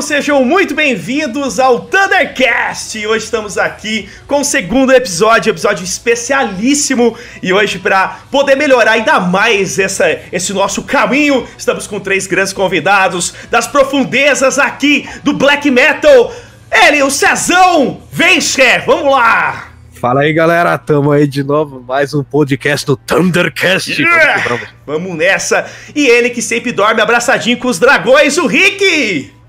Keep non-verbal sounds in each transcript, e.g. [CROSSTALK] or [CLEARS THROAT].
Sejam muito bem-vindos ao Thundercast. Hoje estamos aqui com o segundo episódio, episódio especialíssimo. E hoje, para poder melhorar ainda mais essa, esse nosso caminho, estamos com três grandes convidados das profundezas aqui do Black Metal. Ele, o Cezão! Vem, chefe, vamos lá! Fala aí, galera. Tamo aí de novo, mais um podcast do Thundercast. Yeah! Vamos. vamos nessa. E ele que sempre dorme abraçadinho com os dragões, o Rick!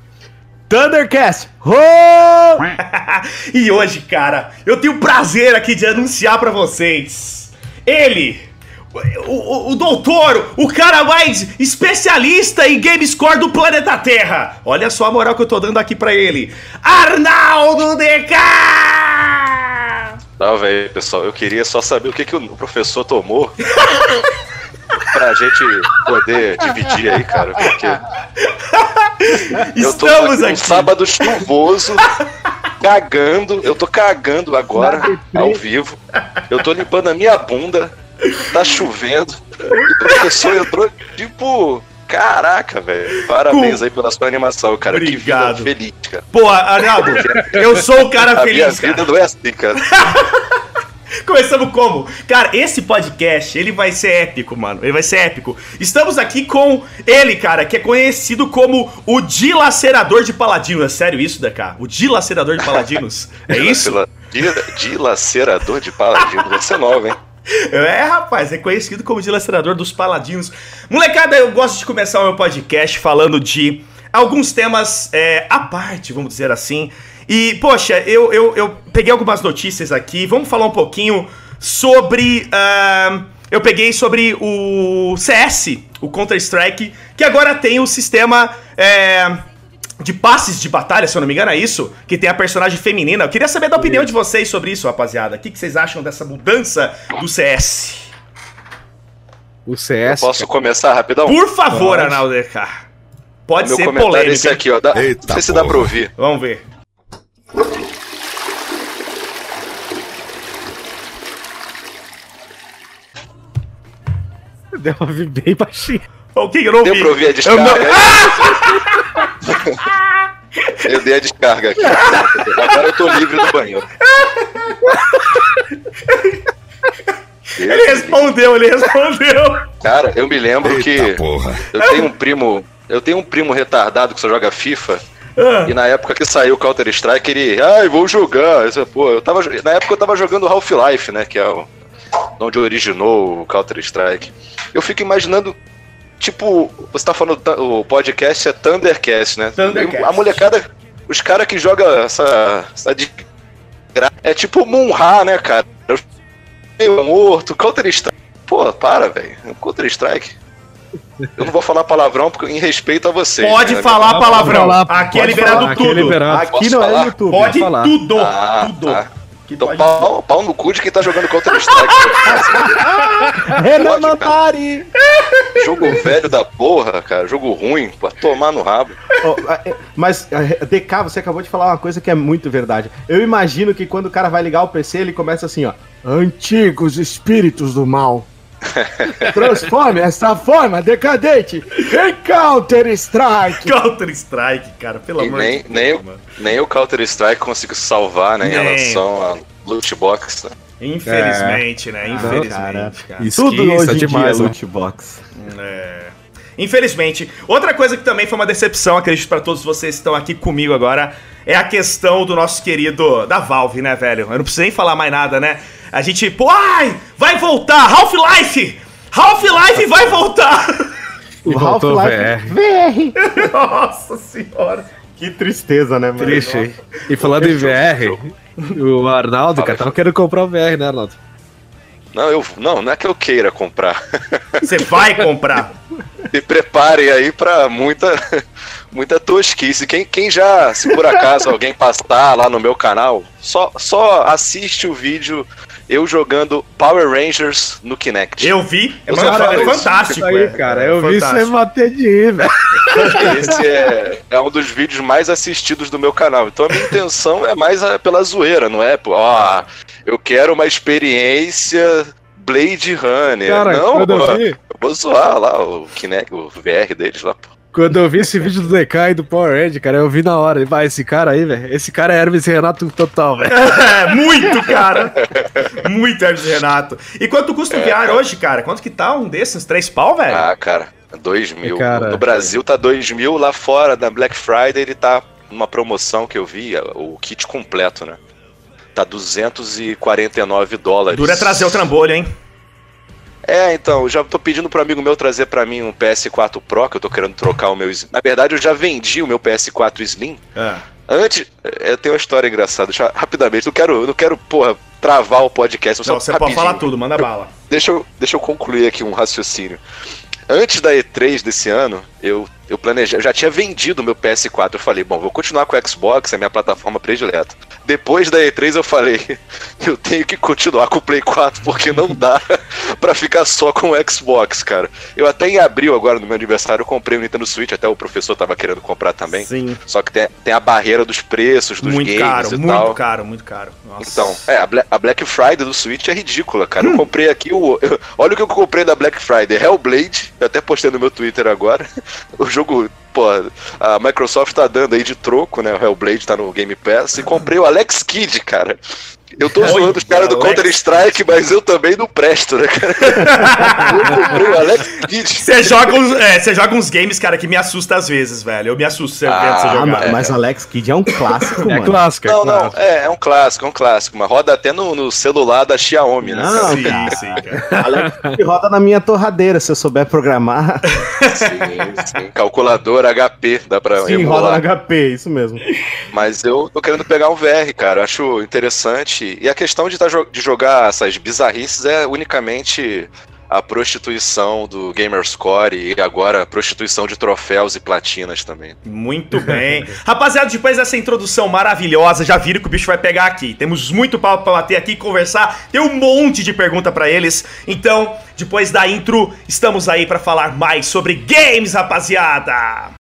Thundercast! Oh! [LAUGHS] e hoje, cara, eu tenho o prazer aqui de anunciar para vocês. Ele, o, o, o, doutor, o cara mais especialista em game score do planeta Terra. Olha só a moral que eu tô dando aqui para ele. Arnaldo DK! Salve aí, pessoal. Eu queria só saber o que, que o professor tomou [LAUGHS] pra gente poder dividir aí, cara. Porque. Eu tô Estamos aqui. Um sábado chuvoso, cagando. Eu tô cagando agora, ao vivo. Eu tô limpando a minha bunda. Tá chovendo. O professor entrou, tipo, Caraca, velho. Parabéns aí pela sua animação, cara. Obrigado. Que vida feliz, cara. Pô, Arnaldo, eu sou o cara a feliz, minha cara. vida não é assim, cara. [LAUGHS] [LAUGHS] Começamos como? Cara, esse podcast, ele vai ser épico, mano. Ele vai ser épico. Estamos aqui com ele, cara, que é conhecido como o dilacerador de paladinos. É sério isso, DK? O dilacerador de paladinos? [LAUGHS] É isso? Dilacerador de paladinos. Vai ser nova, hein? [LAUGHS] É, rapaz, é conhecido como dilacerador dos paladinos. Molecada, eu gosto de começar o meu podcast falando de alguns temas é, à parte, vamos dizer assim. E, poxa, eu, eu, eu peguei algumas notícias aqui. Vamos falar um pouquinho sobre. Uh, eu peguei sobre o CS, o Counter-Strike, que agora tem o sistema. É, de passes de batalha, se eu não me engano, é isso? Que tem a personagem feminina. Eu queria saber da opinião de vocês sobre isso, rapaziada. O que, que vocês acham dessa mudança do CS? O CS. Eu posso começar rapidão? Por favor, Arnaldo DK. Pode Meu ser comentário polêmico. é esse aqui, ó. Dá, Eita não sei se porra. dá pra ouvir. Vamos ver. Deu uma ouvir bem baixinho. O que eu não Deu pra ouvir a Eu descarga? não- [LAUGHS] Eu dei a descarga aqui. Agora eu tô livre do banheiro. Ele respondeu, ele respondeu. Cara, eu me lembro que porra. eu tenho um primo. Eu tenho um primo retardado que só joga FIFA. Ah, E na época que saiu o Counter Strike, ele. Ai, vou jogar. Eu, Pô, eu tava, na época eu tava jogando Half-Life, né? Que é o. Onde originou o Counter Strike. Eu fico imaginando. Tipo, você tá falando. O podcast é Thundercast, né? Thundercast. A molecada. Os caras que jogam essa. essa de é tipo Munra, né, cara? Meio morto, Counter Strike. Pô, para, velho. Counter Strike. Eu não vou falar palavrão porque em respeito a vocês. pode né? falar palavrão. Aqui é liberado falar, tudo. Aqui é liberado. Aqui Aqui não falar? é YouTube. pode falar. tudo. Ah, tudo. tá. Que Então, pode pau, pau no cu de quem tá jogando Counter Strike. Renan. Mantari. [LAUGHS] Jogo velho da porra, cara. Jogo ruim, pra tomar no rabo. É, Mas, DK, você acabou de falar uma coisa que é muito verdade. Eu imagino que quando o cara vai ligar o PC, ele começa assim, ó. Antigos espíritos do mal. [LAUGHS] Transforme essa forma decadente em Counter-Strike. Counter Strike, cara, pelo E amor nem, de nem, Deus. o- mano. nem o Counter Strike conseguiu salvar, né? Em Nem. relação a loot box. Né? Infelizmente, né? Infelizmente, cara. cara. Tudo hoje em demais, dia é né? loot box. É. Infelizmente. Outra coisa que também foi uma decepção, acredito pra todos vocês que estão aqui comigo agora, é a questão do nosso querido da Valve, né, velho? Eu não preciso nem falar mais nada, né? A gente, pô, ai, vai voltar, Half-Life! Half-Life vai voltar! E voltou Half-Life VR. Nossa senhora. Que tristeza, né, mano? Triste, hein? E falando em VR, o Arnaldo, cara, tava querendo comprar o VR, né, Arnaldo? Não, eu, não, não é que eu queira comprar. Você vai comprar. Se preparem aí pra muita, muita tosquice. Quem, quem já, se por acaso alguém passar lá no meu canal, só, só assiste o vídeo eu jogando Power Rangers no Kinect. Eu vi, é, Eu mano, só é falo isso. fantástico. Isso aí, é. cara, É eu vi você fantástico. bater de rir, velho. Esse é, é um dos vídeos mais assistidos do meu canal. Então a minha intenção é mais a- pela zoeira, não é? Pô, ó, eu quero uma experiência Blade Runner. Cara, não, eu eu vou zoar lá o Kinect, o VR deles lá. pô. Quando eu vi esse vídeo do DK e do Power End, cara, eu vi na hora. E vai, esse cara aí, velho. Esse cara é Hermes e Renato total, velho. [LAUGHS] É, muito, cara. Muito Hermes Renato. E quanto custa o VR hoje, cara? Quanto que tá um desses? Três pau, velho? Ah, cara, 2 mil. Cara, no Brasil tá 2 mil, lá fora, na Black Friday, ele tá numa promoção que eu vi, o kit completo, né? Tá 249 dólares. Dura trazer o trambolho, hein? É, então, eu já tô pedindo pro amigo meu trazer pra mim um PS4 Pro, que eu tô querendo trocar o meu. Na verdade, eu já vendi o meu PS4 Slim. É. Antes, eu tenho uma história engraçada, deixa, rapidamente, não quero, não quero, porra, travar o podcast. Não, você pode rapidinho. falar tudo, manda bala. Deixa eu, deixa eu concluir aqui um raciocínio. Antes da E3 desse ano, eu, eu planejei, eu já tinha vendido o meu PS4. Eu falei, bom, vou continuar com o Xbox, é a minha plataforma predileta. Depois da E3 eu falei, [LAUGHS] eu tenho que continuar com o Play 4 porque não dá [LAUGHS] pra ficar só com o Xbox, cara. Eu até em abril agora no meu aniversário eu comprei o Nintendo Switch, até o professor tava querendo comprar também. Sim. Só que tem, tem a barreira dos preços dos Muito games caro, e muito tal. caro, muito caro. Nossa. Então, é, a Bla- a Black Friday do Switch é ridícula, cara. Eu comprei aqui o. eu- olha o que eu comprei da Black Friday: Hellblade, eu até postei no meu Twitter agora. [LAUGHS] O jogo, pô, a Microsoft tá dando aí de troco, né? O Hellblade tá no Game Pass. E comprei o Alex Kidd, cara. Eu tô zoando os caras do. Counter-Strike, mas eu também não presto, né, cara? [LAUGHS] Eu comprei o Alex Kidd. Você joga, uns, é, você joga uns games, cara, que me assusta às vezes, velho. Eu me assusto você Ah, jogar. ma- mas Alex Kidd é um clássico, [LAUGHS] É mano. clássico, é Não, não, clássico. é, é um clássico, é um clássico. Mas roda até no, no celular da Xiaomi, né? Não, sim, cara. sim, cara. Alex Kidd roda na minha torradeira, se eu souber programar. Sim, sim. Calculador HP, dá pra Sim, emular. roda na HP, isso mesmo. Mas eu tô querendo pegar um VR, cara. Eu acho interessante. E a questão de, tá de jogar essas bizarrices é unicamente a prostituição do Gamerscore e agora a prostituição de troféus e platinas também. Muito bem. [LAUGHS] Rapaziada, depois dessa introdução maravilhosa, já viram que o bicho vai pegar aqui. Temos muito papo pra bater aqui conversar. Tem um monte de pergunta pra eles. Então, depois da intro, estamos aí pra falar mais sobre games, rapaziada.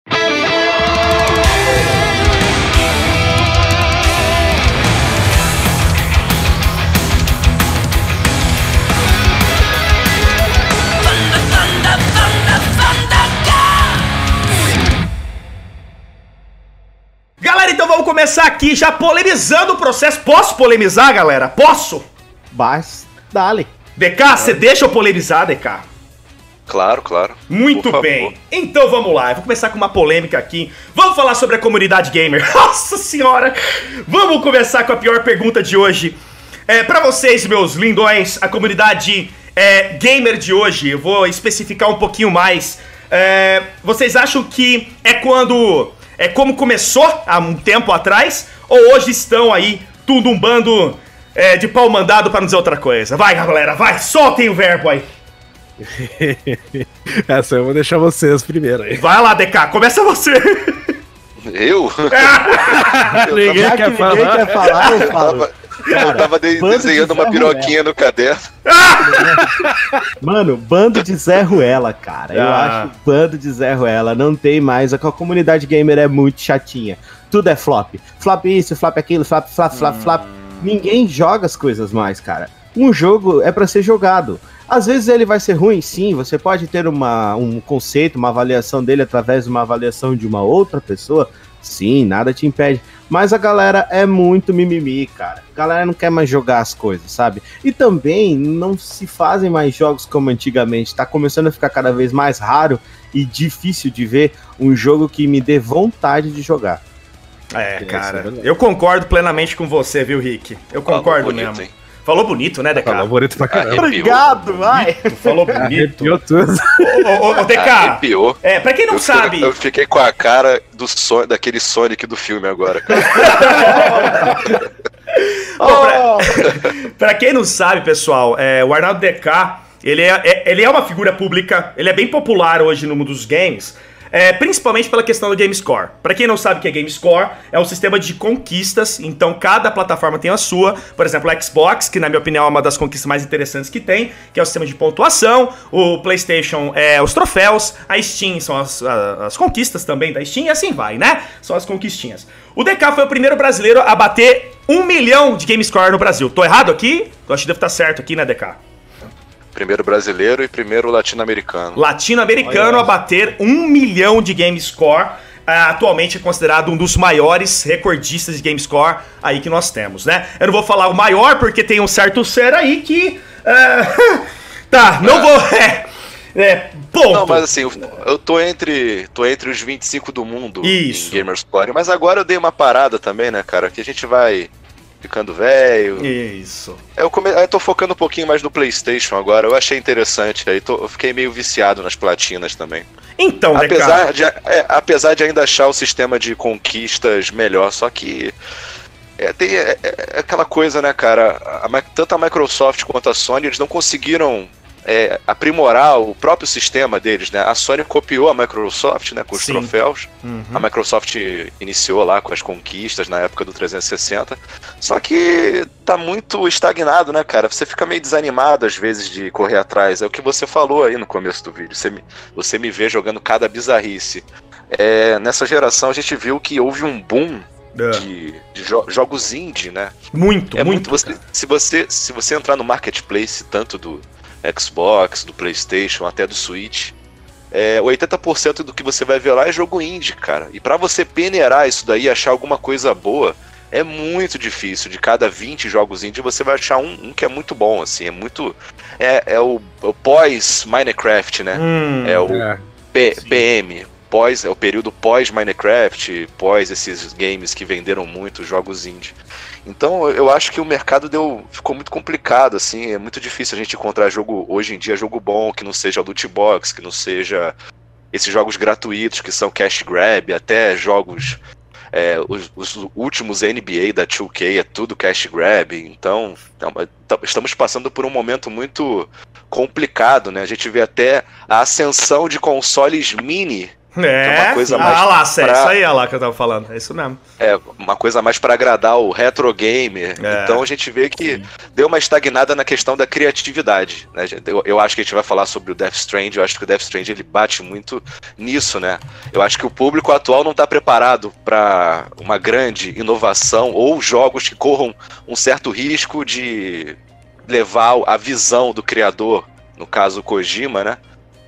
Começar aqui já polemizando o processo. Posso polemizar, galera? Posso? Mas, dale. DK, você deixa eu polemizar, DK? Claro, claro. Muito Por favor. bem. Então vamos lá. Eu vou começar com uma polêmica aqui. Vamos falar sobre a comunidade gamer. [LAUGHS] Nossa senhora! Vamos começar com a pior pergunta de hoje. É, para vocês, meus lindões, a comunidade é, gamer de hoje, eu vou especificar um pouquinho mais. É, vocês acham que é quando. É como começou há um tempo atrás? Ou hoje estão aí tudo um bando é, de pau mandado para não dizer outra coisa? Vai, galera, vai, soltem o verbo aí. [LAUGHS] Essa eu vou deixar vocês primeiro aí. Vai lá, DK, começa você. Eu? [LAUGHS] Ninguém Já que quer ninguém falar. quer falar, Eu falo. [LAUGHS] tava, eu Cara, tava de- bando de desenhando uma piroquinha no caderno. [LAUGHS] Mano, bando de Zé Ruela, cara. Eu Ah. acho bando de Zé Ruela. Não tem mais. A comunidade gamer é muito chatinha. Tudo é flop. Flop isso, flop aquilo, flop, flop, flop, flop. Ninguém joga as coisas mais, cara. Um jogo é pra ser jogado. Às vezes ele vai ser ruim, sim. Você pode ter uma, um conceito, uma avaliação dele através de uma avaliação de uma outra pessoa. Sim, nada te impede. Mas a galera é muito mimimi, cara. A galera não quer mais jogar as coisas, sabe? E também não se fazem mais jogos como antigamente. Tá começando a ficar cada vez mais raro e difícil de ver um jogo que me dê vontade de jogar. É, isso é cara, eu concordo plenamente com você, viu, Rick? Eu concordo bonito, mesmo. hein? Falou bonito, né, DK? Falou bonito pra caramba. Arrepiou. Obrigado, vai! Tu falou bonito. Arrepiou tudo. Ô, ô, ô, DK, Arrepiou. é, pra quem não eu, sabe, Fiquei, eu fiquei com a cara do son, daquele Sonic do filme agora, cara. [LAUGHS] Pô, pra, [LAUGHS] pra quem não sabe, pessoal, é, o Arnaldo DK, ele é, é- ele é uma figura pública, ele é bem popular hoje no mundo dos games, é, principalmente pela questão do GameScore. Pra quem não sabe o que é GameScore, é um sistema de conquistas, então cada plataforma tem a sua. Por exemplo, o Xbox, que na minha opinião é uma das conquistas mais interessantes que tem, que é o sistema de pontuação, o PlayStation é os troféus, a Steam são as, a- as conquistas também da Steam, e assim vai, né? São as conquistinhas. O DK foi o primeiro brasileiro a bater um milhão de GameScore no Brasil. Tô errado aqui? Eu acho que devo estar certo aqui, né, DK? Primeiro brasileiro e primeiro latino-americano. Latino-americano a bater um milhão de game score. Ah, atualmente é considerado um dos maiores recordistas de game score aí que nós temos, né? Eu não vou falar o maior porque tem um certo ser aí que. ah, [LAUGHS] tá, não É. vou. [LAUGHS] É, é, ponto. Não, mas assim, eu, eu tô entre. tô entre os 25 do mundo Isso. em Gamerscore, mas agora eu dei uma parada também, né, cara? Que a gente vai ficando velho. Isso. Eu, come... eu tô focando um pouquinho mais no Playstation agora, eu achei interessante. Aí tô- eu fiquei meio viciado nas platinas também. Então, DK. Apesar de, é, apesar de ainda achar o sistema de conquistas melhor, só que. É, tem, é- é aquela coisa, né, cara? A Mi- tanto a Microsoft quanto a Sony, eles não conseguiram é, aprimorar o próprio sistema deles, né? A Sony copiou a Microsoft, né, com os Sim. troféus. Uhum. A Microsoft iniciou lá com as conquistas na época do 360. Só que tá muito estagnado, né, cara? Você fica meio desanimado às vezes de correr atrás. É o que você falou aí no começo do vídeo. Você me, você me vê jogando cada bizarrice. É, nessa geração a gente viu que houve um boom É. de, de jo- jogos indie, né? Muito, É muito. muito. você- se, você, se você entrar no marketplace, tanto do Xbox, do PlayStation, até do Switch, é, 80% do que você vai ver lá é jogo indie, cara. E pra você peneirar isso daí, achar alguma coisa boa, é muito difícil. De cada 20 jogos indie, você vai achar um, um que é muito bom, assim. É muito. É, é o, o pós-Minecraft, né? Hum, É o É. P-. PM, pós, é o período pós Minecraft, pós esses games que venderam muito jogos indie. Então eu acho que o mercado deu ficou muito complicado assim, é muito difícil a gente encontrar jogo hoje em dia jogo bom que não seja loot box, que não seja esses jogos gratuitos que são cash grab, até jogos é, os, os últimos NBA da 2K é tudo cash grab, então é estamos passando por um momento muito complicado, né? A gente vê até a ascensão de consoles mini, é, uma coisa ah mais lá, Sé, pra- isso aí, olha lá que eu tava falando. É isso mesmo. é uma coisa mais para agradar o retro gamer. É. Então a gente vê que deu uma estagnada na questão da criatividade, né? Eu, eu acho que a gente vai falar sobre o Death Stranding, eu acho que o Death Stranding ele bate muito nisso, né? Eu acho que o público atual não está preparado para uma grande inovação ou jogos que corram um certo risco de levar a visão do criador, no caso o Kojima, né?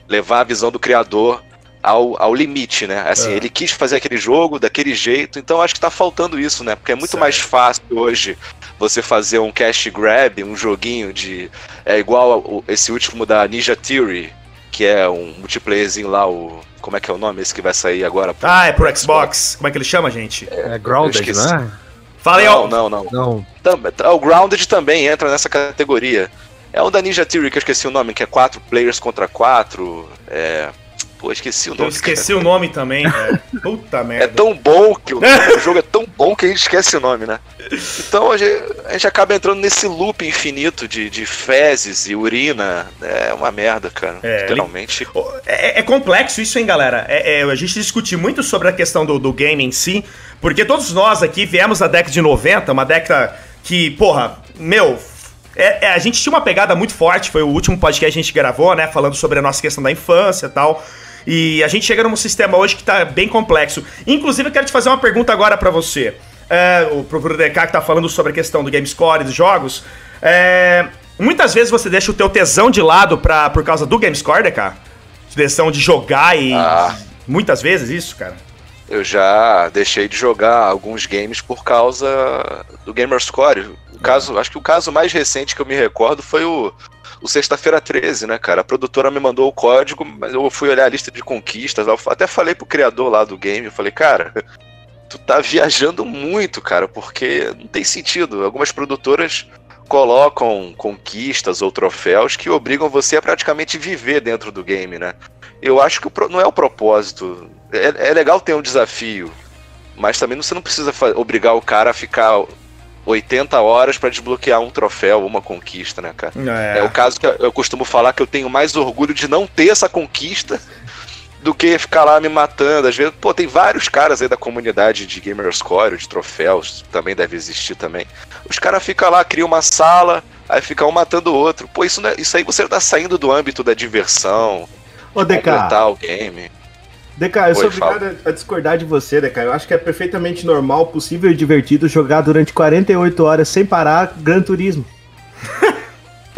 Levar a visão do criador ao, ao limite, né? Assim, É. ele quis fazer aquele jogo daquele jeito, então acho que tá faltando isso, né? Porque é muito Certo. mais fácil hoje você fazer um cash grab, um joguinho de. É igual ao- esse último da Ninja Theory, que é um multiplayerzinho lá, o. Como é que é o nome? Esse que vai sair agora? Ah, é pro Xbox. Como é que ele chama, gente? É Grounded, Eu esqueci. né? Fala aí, Não, ó. não, não. Não. Também- O Grounded também entra nessa categoria. É um da Ninja Theory, que eu esqueci o nome, que é quatro players contra quatro. É. Pô, esqueci o Eu nome. esqueci o nome também, [LAUGHS] velho. Puta É merda. tão bom que o, [LAUGHS] o jogo é tão bom que a gente esquece o nome, né? Então a gente, a gente acaba entrando nesse loop infinito de, de fezes e urina. É uma merda, cara. É, literalmente. É, é complexo isso, hein, galera? É, é, a gente discutiu muito sobre a questão do, do game em si, porque todos nós aqui viemos da década de 90, uma década que, porra, meu. É- é, a gente tinha uma pegada muito forte, foi o último podcast que a gente gravou, né? Falando sobre a nossa questão da infância e tal. E a gente chega num sistema hoje que tá bem complexo. Inclusive, eu quero te fazer uma pergunta agora pra você. É, o pro DK que tá falando sobre a questão do game score e dos jogos. É, muitas vezes você deixa o teu tesão de lado pra, por causa do game score, DK? Tesão de jogar e. Ah. Muitas vezes isso, cara. Eu já deixei de jogar alguns games por causa do Gamerscore. O caso, acho que o caso mais recente que eu me recordo foi o, o Sexta-feira 13, né, cara? A produtora me mandou o código, mas eu fui olhar a lista de conquistas. Até falei pro criador lá do game, eu falei, cara, [LAUGHS] tu tá viajando muito, cara, porque não tem sentido. Algumas produtoras colocam conquistas ou troféus que obrigam você a praticamente viver dentro do game, né? Eu acho que não é o propósito. É, é legal ter um desafio, mas também você não precisa obrigar o cara a ficar 80 horas pra desbloquear um troféu, uma conquista, né, cara? É. o caso que eu- costumo falar que eu tenho mais orgulho de não ter essa conquista [LAUGHS] do que ficar lá me matando. Às vezes, pô, tem vários caras aí da comunidade de Gamerscore, de troféus, também deve existir também. Os caras ficam lá, criam uma sala, aí ficam um matando o outro. Pô, isso, é- isso aí você tá saindo do âmbito da diversão, Ô, DK, completar o game. DK, eu sou Oi, fala. obrigado a discordar de você, DK. Eu acho que é perfeitamente normal, possível e divertido jogar durante 48 horas sem parar Gran Turismo. [LAUGHS]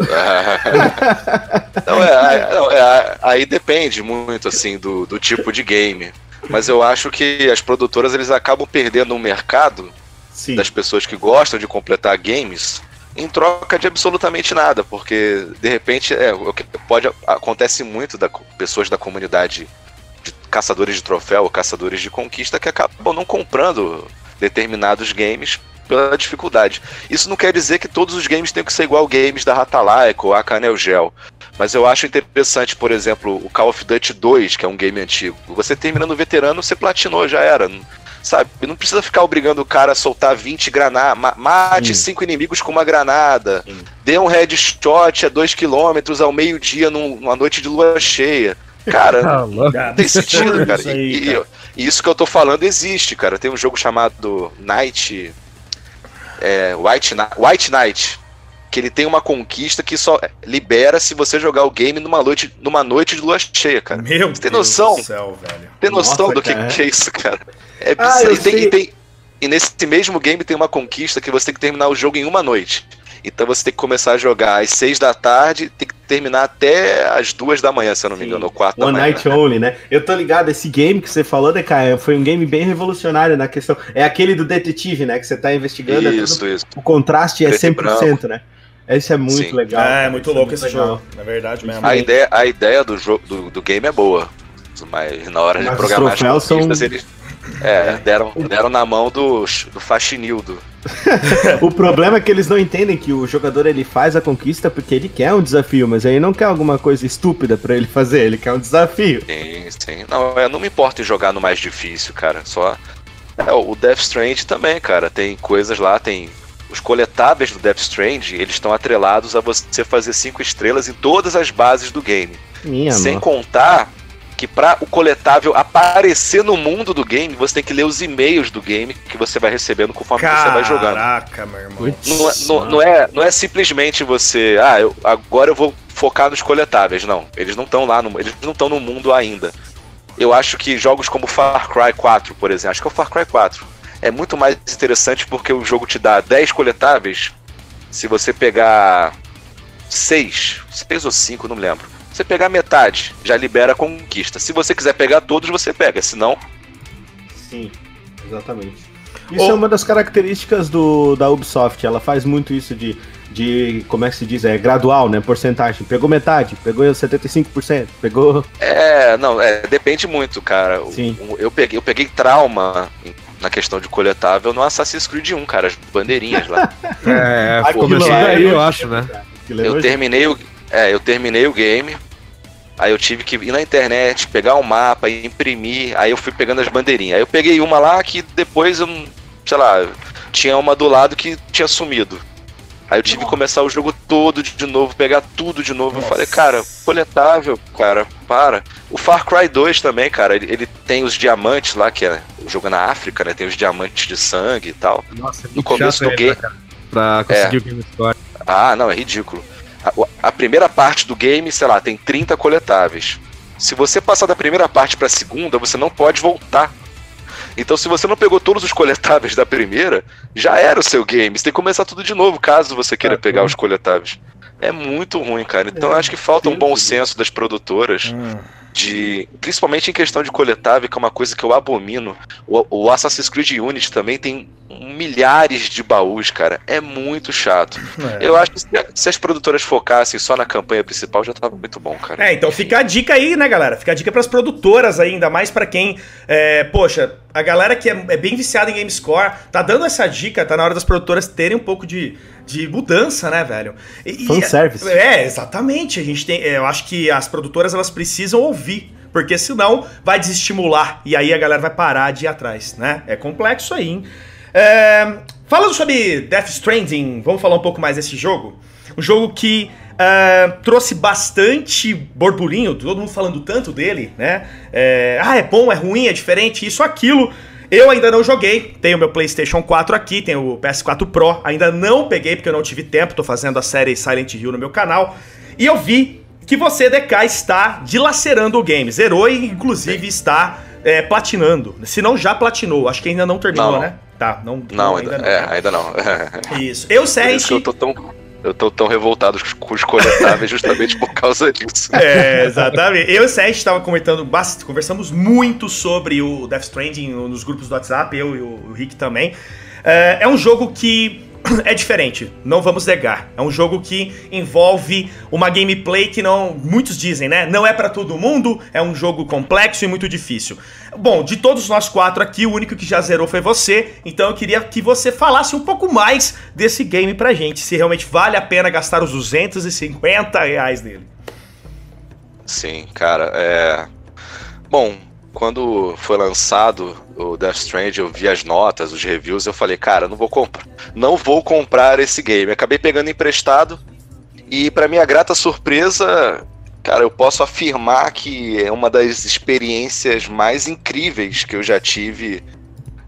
não, é, não, é, aí depende muito assim do, do tipo de game. Mas eu acho que as produtoras eles acabam perdendo um mercado Sim. das pessoas que gostam de completar games em troca de absolutamente nada, porque de repente é o que pode acontece muito da pessoas da comunidade de caçadores de troféu, caçadores de conquista que acabam não comprando determinados games pela dificuldade. Isso não quer dizer que todos os games tenham que ser igual games da Ratalaika ou a Canel Gel. Mas eu acho interessante, por exemplo, o Call of Duty 2, que é um game antigo. Você terminando veterano, você platinou, já era. Sabe? Não precisa ficar obrigando o cara a soltar 20 granadas. Mate 5 inimigos com uma granada. Sim. Dê um headshot a 2km ao meio-dia numa noite de lua cheia. Cara, tá não tem sentido, cara. E, e, e, isso que eu tô falando existe, cara. Tem um jogo chamado Night é, White, White Knight, que ele tem uma conquista que só libera se você jogar o game numa noite, numa noite de lua cheia, cara. Meu você tem noção? do céu, velho. Tem noção Nossa, do que, que, é isso, cara? É ah, e, tem, e, tem, e nesse mesmo game tem uma conquista que você tem que terminar o jogo em uma noite. Então você tem que começar a jogar às seis da tarde, tem que terminar até às duas da manhã, se eu não me engano, ou quatro One da manhã. Night Only, né? Eu tô ligado, esse game que você falou, DK, foi um game bem revolucionário na questão. É aquele do detetive, né? Que você tá investigando. É isso, é isso. O contraste é 100%, né? Esse é muito Sim. legal. É, é muito louco é muito esse legal. jogo, na verdade mesmo. A ideia, a ideia do, jogo, do, do game é boa, mas na hora mas de programar as conquistas, são... eles é, deram, deram na mão do, do Faxinildo. [LAUGHS] o problema é que eles não entendem que o jogador ele faz a conquista porque ele quer um desafio, mas ele não quer alguma coisa estúpida para ele fazer, ele quer um desafio. Sim, sim. Não, eu não me importo em jogar no mais difícil, cara. Só. É, o Death Strand também, cara. Tem coisas lá, tem. Os coletáveis do Death Strand, eles estão atrelados a você fazer cinco estrelas em todas as bases do game. Minha Sem mano. contar que para o coletável aparecer no mundo do game, você tem que ler os e-mails do game que você vai recebendo conforme Caraca, você vai jogando. Caraca, meu irmão. Não, é, não, não, é, não é simplesmente você, ah, eu, agora eu vou focar nos coletáveis. Não, eles não estão lá, no, eles não estão no mundo ainda. Eu acho que jogos como Far Cry 4, por exemplo, acho que é o Far Cry 4, é muito mais interessante porque o jogo te dá 10 coletáveis. Se você pegar 6, 6 ou 5, não me lembro você pegar metade, já libera a conquista. Se você quiser pegar todos, você pega, senão. Sim, exatamente. Isso é uma das características do, da Ubisoft. Ela faz muito isso de, de, como é que se diz? É gradual, né? Porcentagem. Pegou metade, pegou 75%, pegou. É, não, é, depende muito, cara. Sim. Eu peguei, eu peguei trauma na questão de coletável no Assassin's Creed 1, cara, as bandeirinhas lá. [LAUGHS] é, é começou daí, eu acho, né? Eu terminei o, é, eu terminei o game. Aí eu tive que ir na internet, pegar um mapa, imprimir. Aí eu fui pegando as bandeirinhas. Aí eu peguei uma lá que depois eu, sei lá, tinha uma do lado que tinha sumido. Aí eu tive que começar o jogo todo de novo, pegar tudo de novo. Nossa. Eu falei, cara, coletável, cara, para. O Far Cry 2 também, cara, ele, ele, tem os diamantes lá, que é o jogo na África, né? Tem os diamantes de sangue e tal. Nossa, é no começo do game. Pra conseguir é. o game score. Ah, não, é ridículo. A, a, primeira parte do game, sei lá, tem 30 coletáveis. Se você passar da primeira parte para a segunda, você não pode voltar. Então, se você não pegou todos os coletáveis da primeira, já era o seu game. Você tem que começar tudo de novo, caso você queira é, pegar os coletáveis. É muito ruim, cara. Então, é, acho que falta um bom senso das produtoras. Hum de principalmente em questão de coletável, que é uma coisa que eu abomino. O, o Assassin's Creed Unity também tem milhares de baús, cara. É muito chato. É. Eu acho que se, as produtoras focassem só na campanha principal já tava muito bom, cara. É, então fica a dica aí, né, galera? Fica a dica para as produtoras aí, ainda mais para quem, é, poxa, a galera que é, é bem viciada em GameScore tá dando essa dica, tá na hora das produtoras terem um pouco de de mudança, né, velho? E, Fanservice. É, exatamente. A gente tem. Eu acho que as produtoras elas precisam ouvir. Porque senão vai desestimular. E aí a galera vai parar de ir atrás, né? É complexo aí, hein? É, falando sobre Death Stranding, vamos falar um pouco mais desse jogo. Um jogo que uh, trouxe bastante borburinho, todo mundo falando tanto dele, né? É, ah, é bom, é ruim, é diferente, isso, aquilo. Eu ainda não joguei, tenho meu PlayStation 4 aqui, tenho o PS4 Pro, ainda não peguei porque eu não tive tempo, tô fazendo a série Silent Hill no meu canal. E eu vi que você, DK, está dilacerando o game. Zerou e, inclusive, está é, platinando. Se não, já platinou. Acho que ainda não terminou, não. né? Tá, não. Não, ainda, ainda, não. É, ainda não. [LAUGHS] Isso. Eu, sei. que eu tô tão eu tô tão revoltado com os coletáveis [LAUGHS] justamente por causa disso. É, exatamente. Eu e o Sérgio estava comentando bastante, conversamos muito sobre o Death Stranding nos grupos do WhatsApp, eu e o Rick também. É, é um jogo que [CLEARS THROAT] é diferente, não vamos negar. É um jogo que envolve uma gameplay que não, muitos dizem, né? Não é para todo mundo, é um jogo complexo e muito difícil. Bom, de todos nós quatro aqui, o único que já zerou foi você, então eu queria que você falasse um pouco mais desse game pra gente, se realmente vale a pena gastar os 250 reais nele. Sim, cara, é. Bom, quando foi lançado o Death Stranding, eu vi as notas, os reviews, eu falei, cara, não vou comprar, não vou comprar esse game. Acabei pegando emprestado e para minha grata surpresa, cara, eu posso afirmar que é uma das experiências mais incríveis que eu já tive.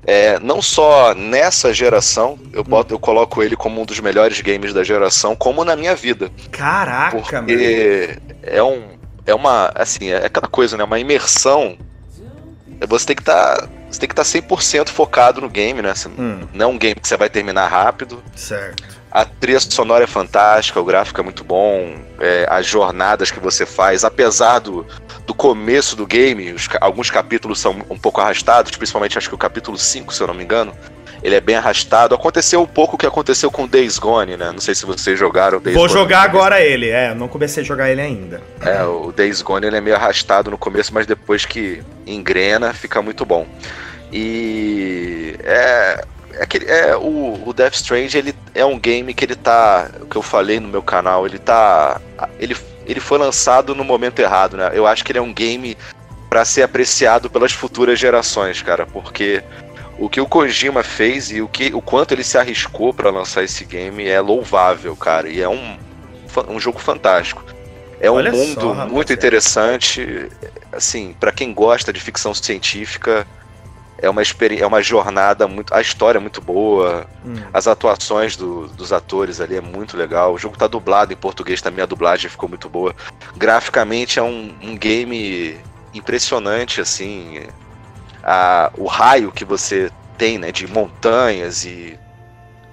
É, não só nessa geração, eu, boto, eu coloco ele como um dos melhores games da geração, como na minha vida. Caraca, porque meu. é um é uma assim, é aquela coisa, né, uma imersão você tem que estar. Tá, você tem que estar tá 100% focado no game, né? Você, hum. Não é um game que você vai terminar rápido. Certo. A trilha sonora é fantástica, o gráfico é muito bom, é, as jornadas que você faz, apesar do, do começo do game, os, alguns capítulos são um pouco arrastados, principalmente acho que o capítulo 5, se eu não me engano, ele é bem arrastado. Aconteceu um pouco o que aconteceu com Days Gone, né? Não sei se vocês jogaram Days Vou Gone. Vou jogar agora ele, é. Não comecei a jogar ele ainda. É, o Days Gone ele é meio arrastado no começo, mas depois que engrena, fica muito bom. E é, é, que, é o, o Death Strange ele é um game que ele tá, o que eu falei no meu canal, ele tá, ele, ele foi lançado no momento errado, né? Eu acho que ele é um game para ser apreciado pelas futuras gerações, cara, porque o que o Kojima fez e o, que, o quanto ele se arriscou para lançar esse game é louvável, cara. E é um, um jogo fantástico. É um Olha mundo só, muito interessante. Assim, para quem gosta de ficção científica, é uma é uma jornada muito. A história é muito boa, hum. as atuações do, dos atores ali é muito legal. O jogo tá dublado em português também, a dublagem ficou muito boa. Graficamente é um, um game impressionante, assim a, o raio que você tem, né, de montanhas e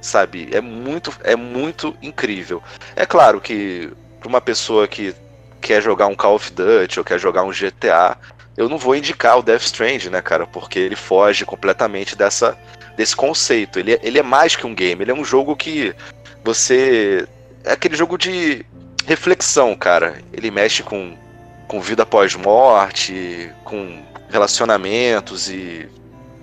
sabe, é muito é muito incrível. É claro que para uma pessoa que quer jogar um Call of Duty ou quer jogar um GTA, eu não vou indicar o Death Stranding, né, cara, porque ele foge completamente dessa desse conceito. Ele, é, ele é mais que um game, ele é um jogo que você é aquele jogo de reflexão, cara. Ele mexe com com vida pós-morte, com relacionamentos e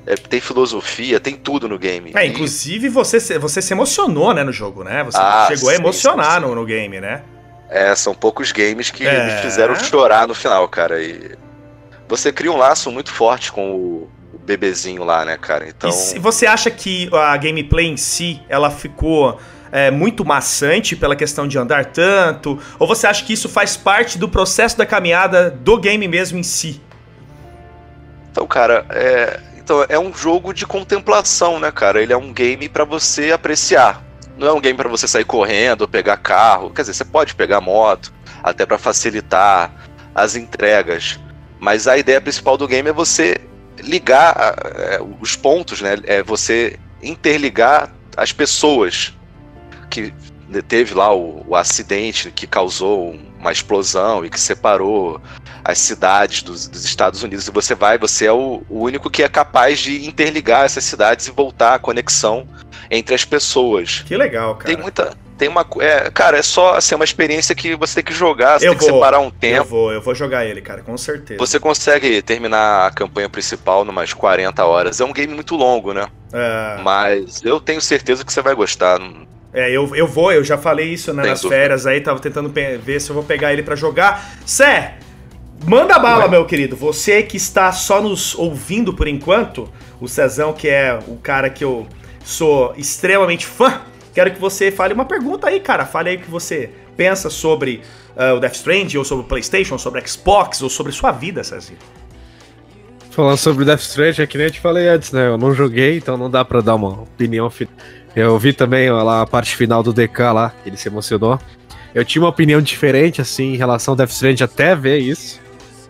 é, tem filosofia, tem tudo no game. É, inclusive você, você se emocionou, né, no jogo, né? Você ah, chegou sim, a emocionar sim, sim. No, no game, né? É, são poucos games que é... me fizeram chorar no final, cara. E você cria um laço muito forte com o, o bebezinho lá, né, cara? Então. E você acha que a gameplay em si, ela ficou é, muito maçante pela questão de andar tanto? Ou você acha que isso faz parte do processo da caminhada do game mesmo em si? Então, cara, é, então, é um jogo de contemplação, né, cara? Ele é um game para você apreciar. Não é um game para você sair correndo, pegar carro. Quer dizer, você pode pegar moto, até para facilitar as entregas. Mas a ideia principal do game é você ligar é, os pontos, né? É você interligar as pessoas que teve lá o, o acidente que causou uma explosão e que separou as cidades dos, dos, Estados Unidos. E você vai, você é o, o, único que é capaz de interligar essas cidades e voltar a conexão entre as pessoas. Que legal, cara. Tem muita. Tem uma. É, cara, é só assim, uma experiência que você tem que jogar, você eu tem vou, que separar um tempo. Eu vou, eu vou jogar ele, cara, com certeza. Você consegue terminar a campanha principal numas 40 horas. É um game muito longo, né? É... Mas eu tenho certeza que você vai gostar. É, eu, eu vou, eu já falei isso né, nas dúvida. férias aí, tava tentando ver se eu vou pegar ele para jogar. Sé, manda bala, Ué. meu querido. Você que está só nos ouvindo por enquanto, o Cezão, que é o cara que eu sou extremamente fã, quero que você fale uma pergunta aí, cara. Fale aí o que você pensa sobre uh, o Death Stranding, ou sobre o PlayStation, sobre o Xbox, ou sobre sua vida, Cezinho. Falando sobre o Death Stranding, é que nem eu te falei antes, né? Eu não joguei, então não dá pra dar uma opinião eu vi também lá a parte final do DK lá, ele se emocionou. Eu tinha uma opinião diferente, assim, em relação ao Death Stranding até ver isso.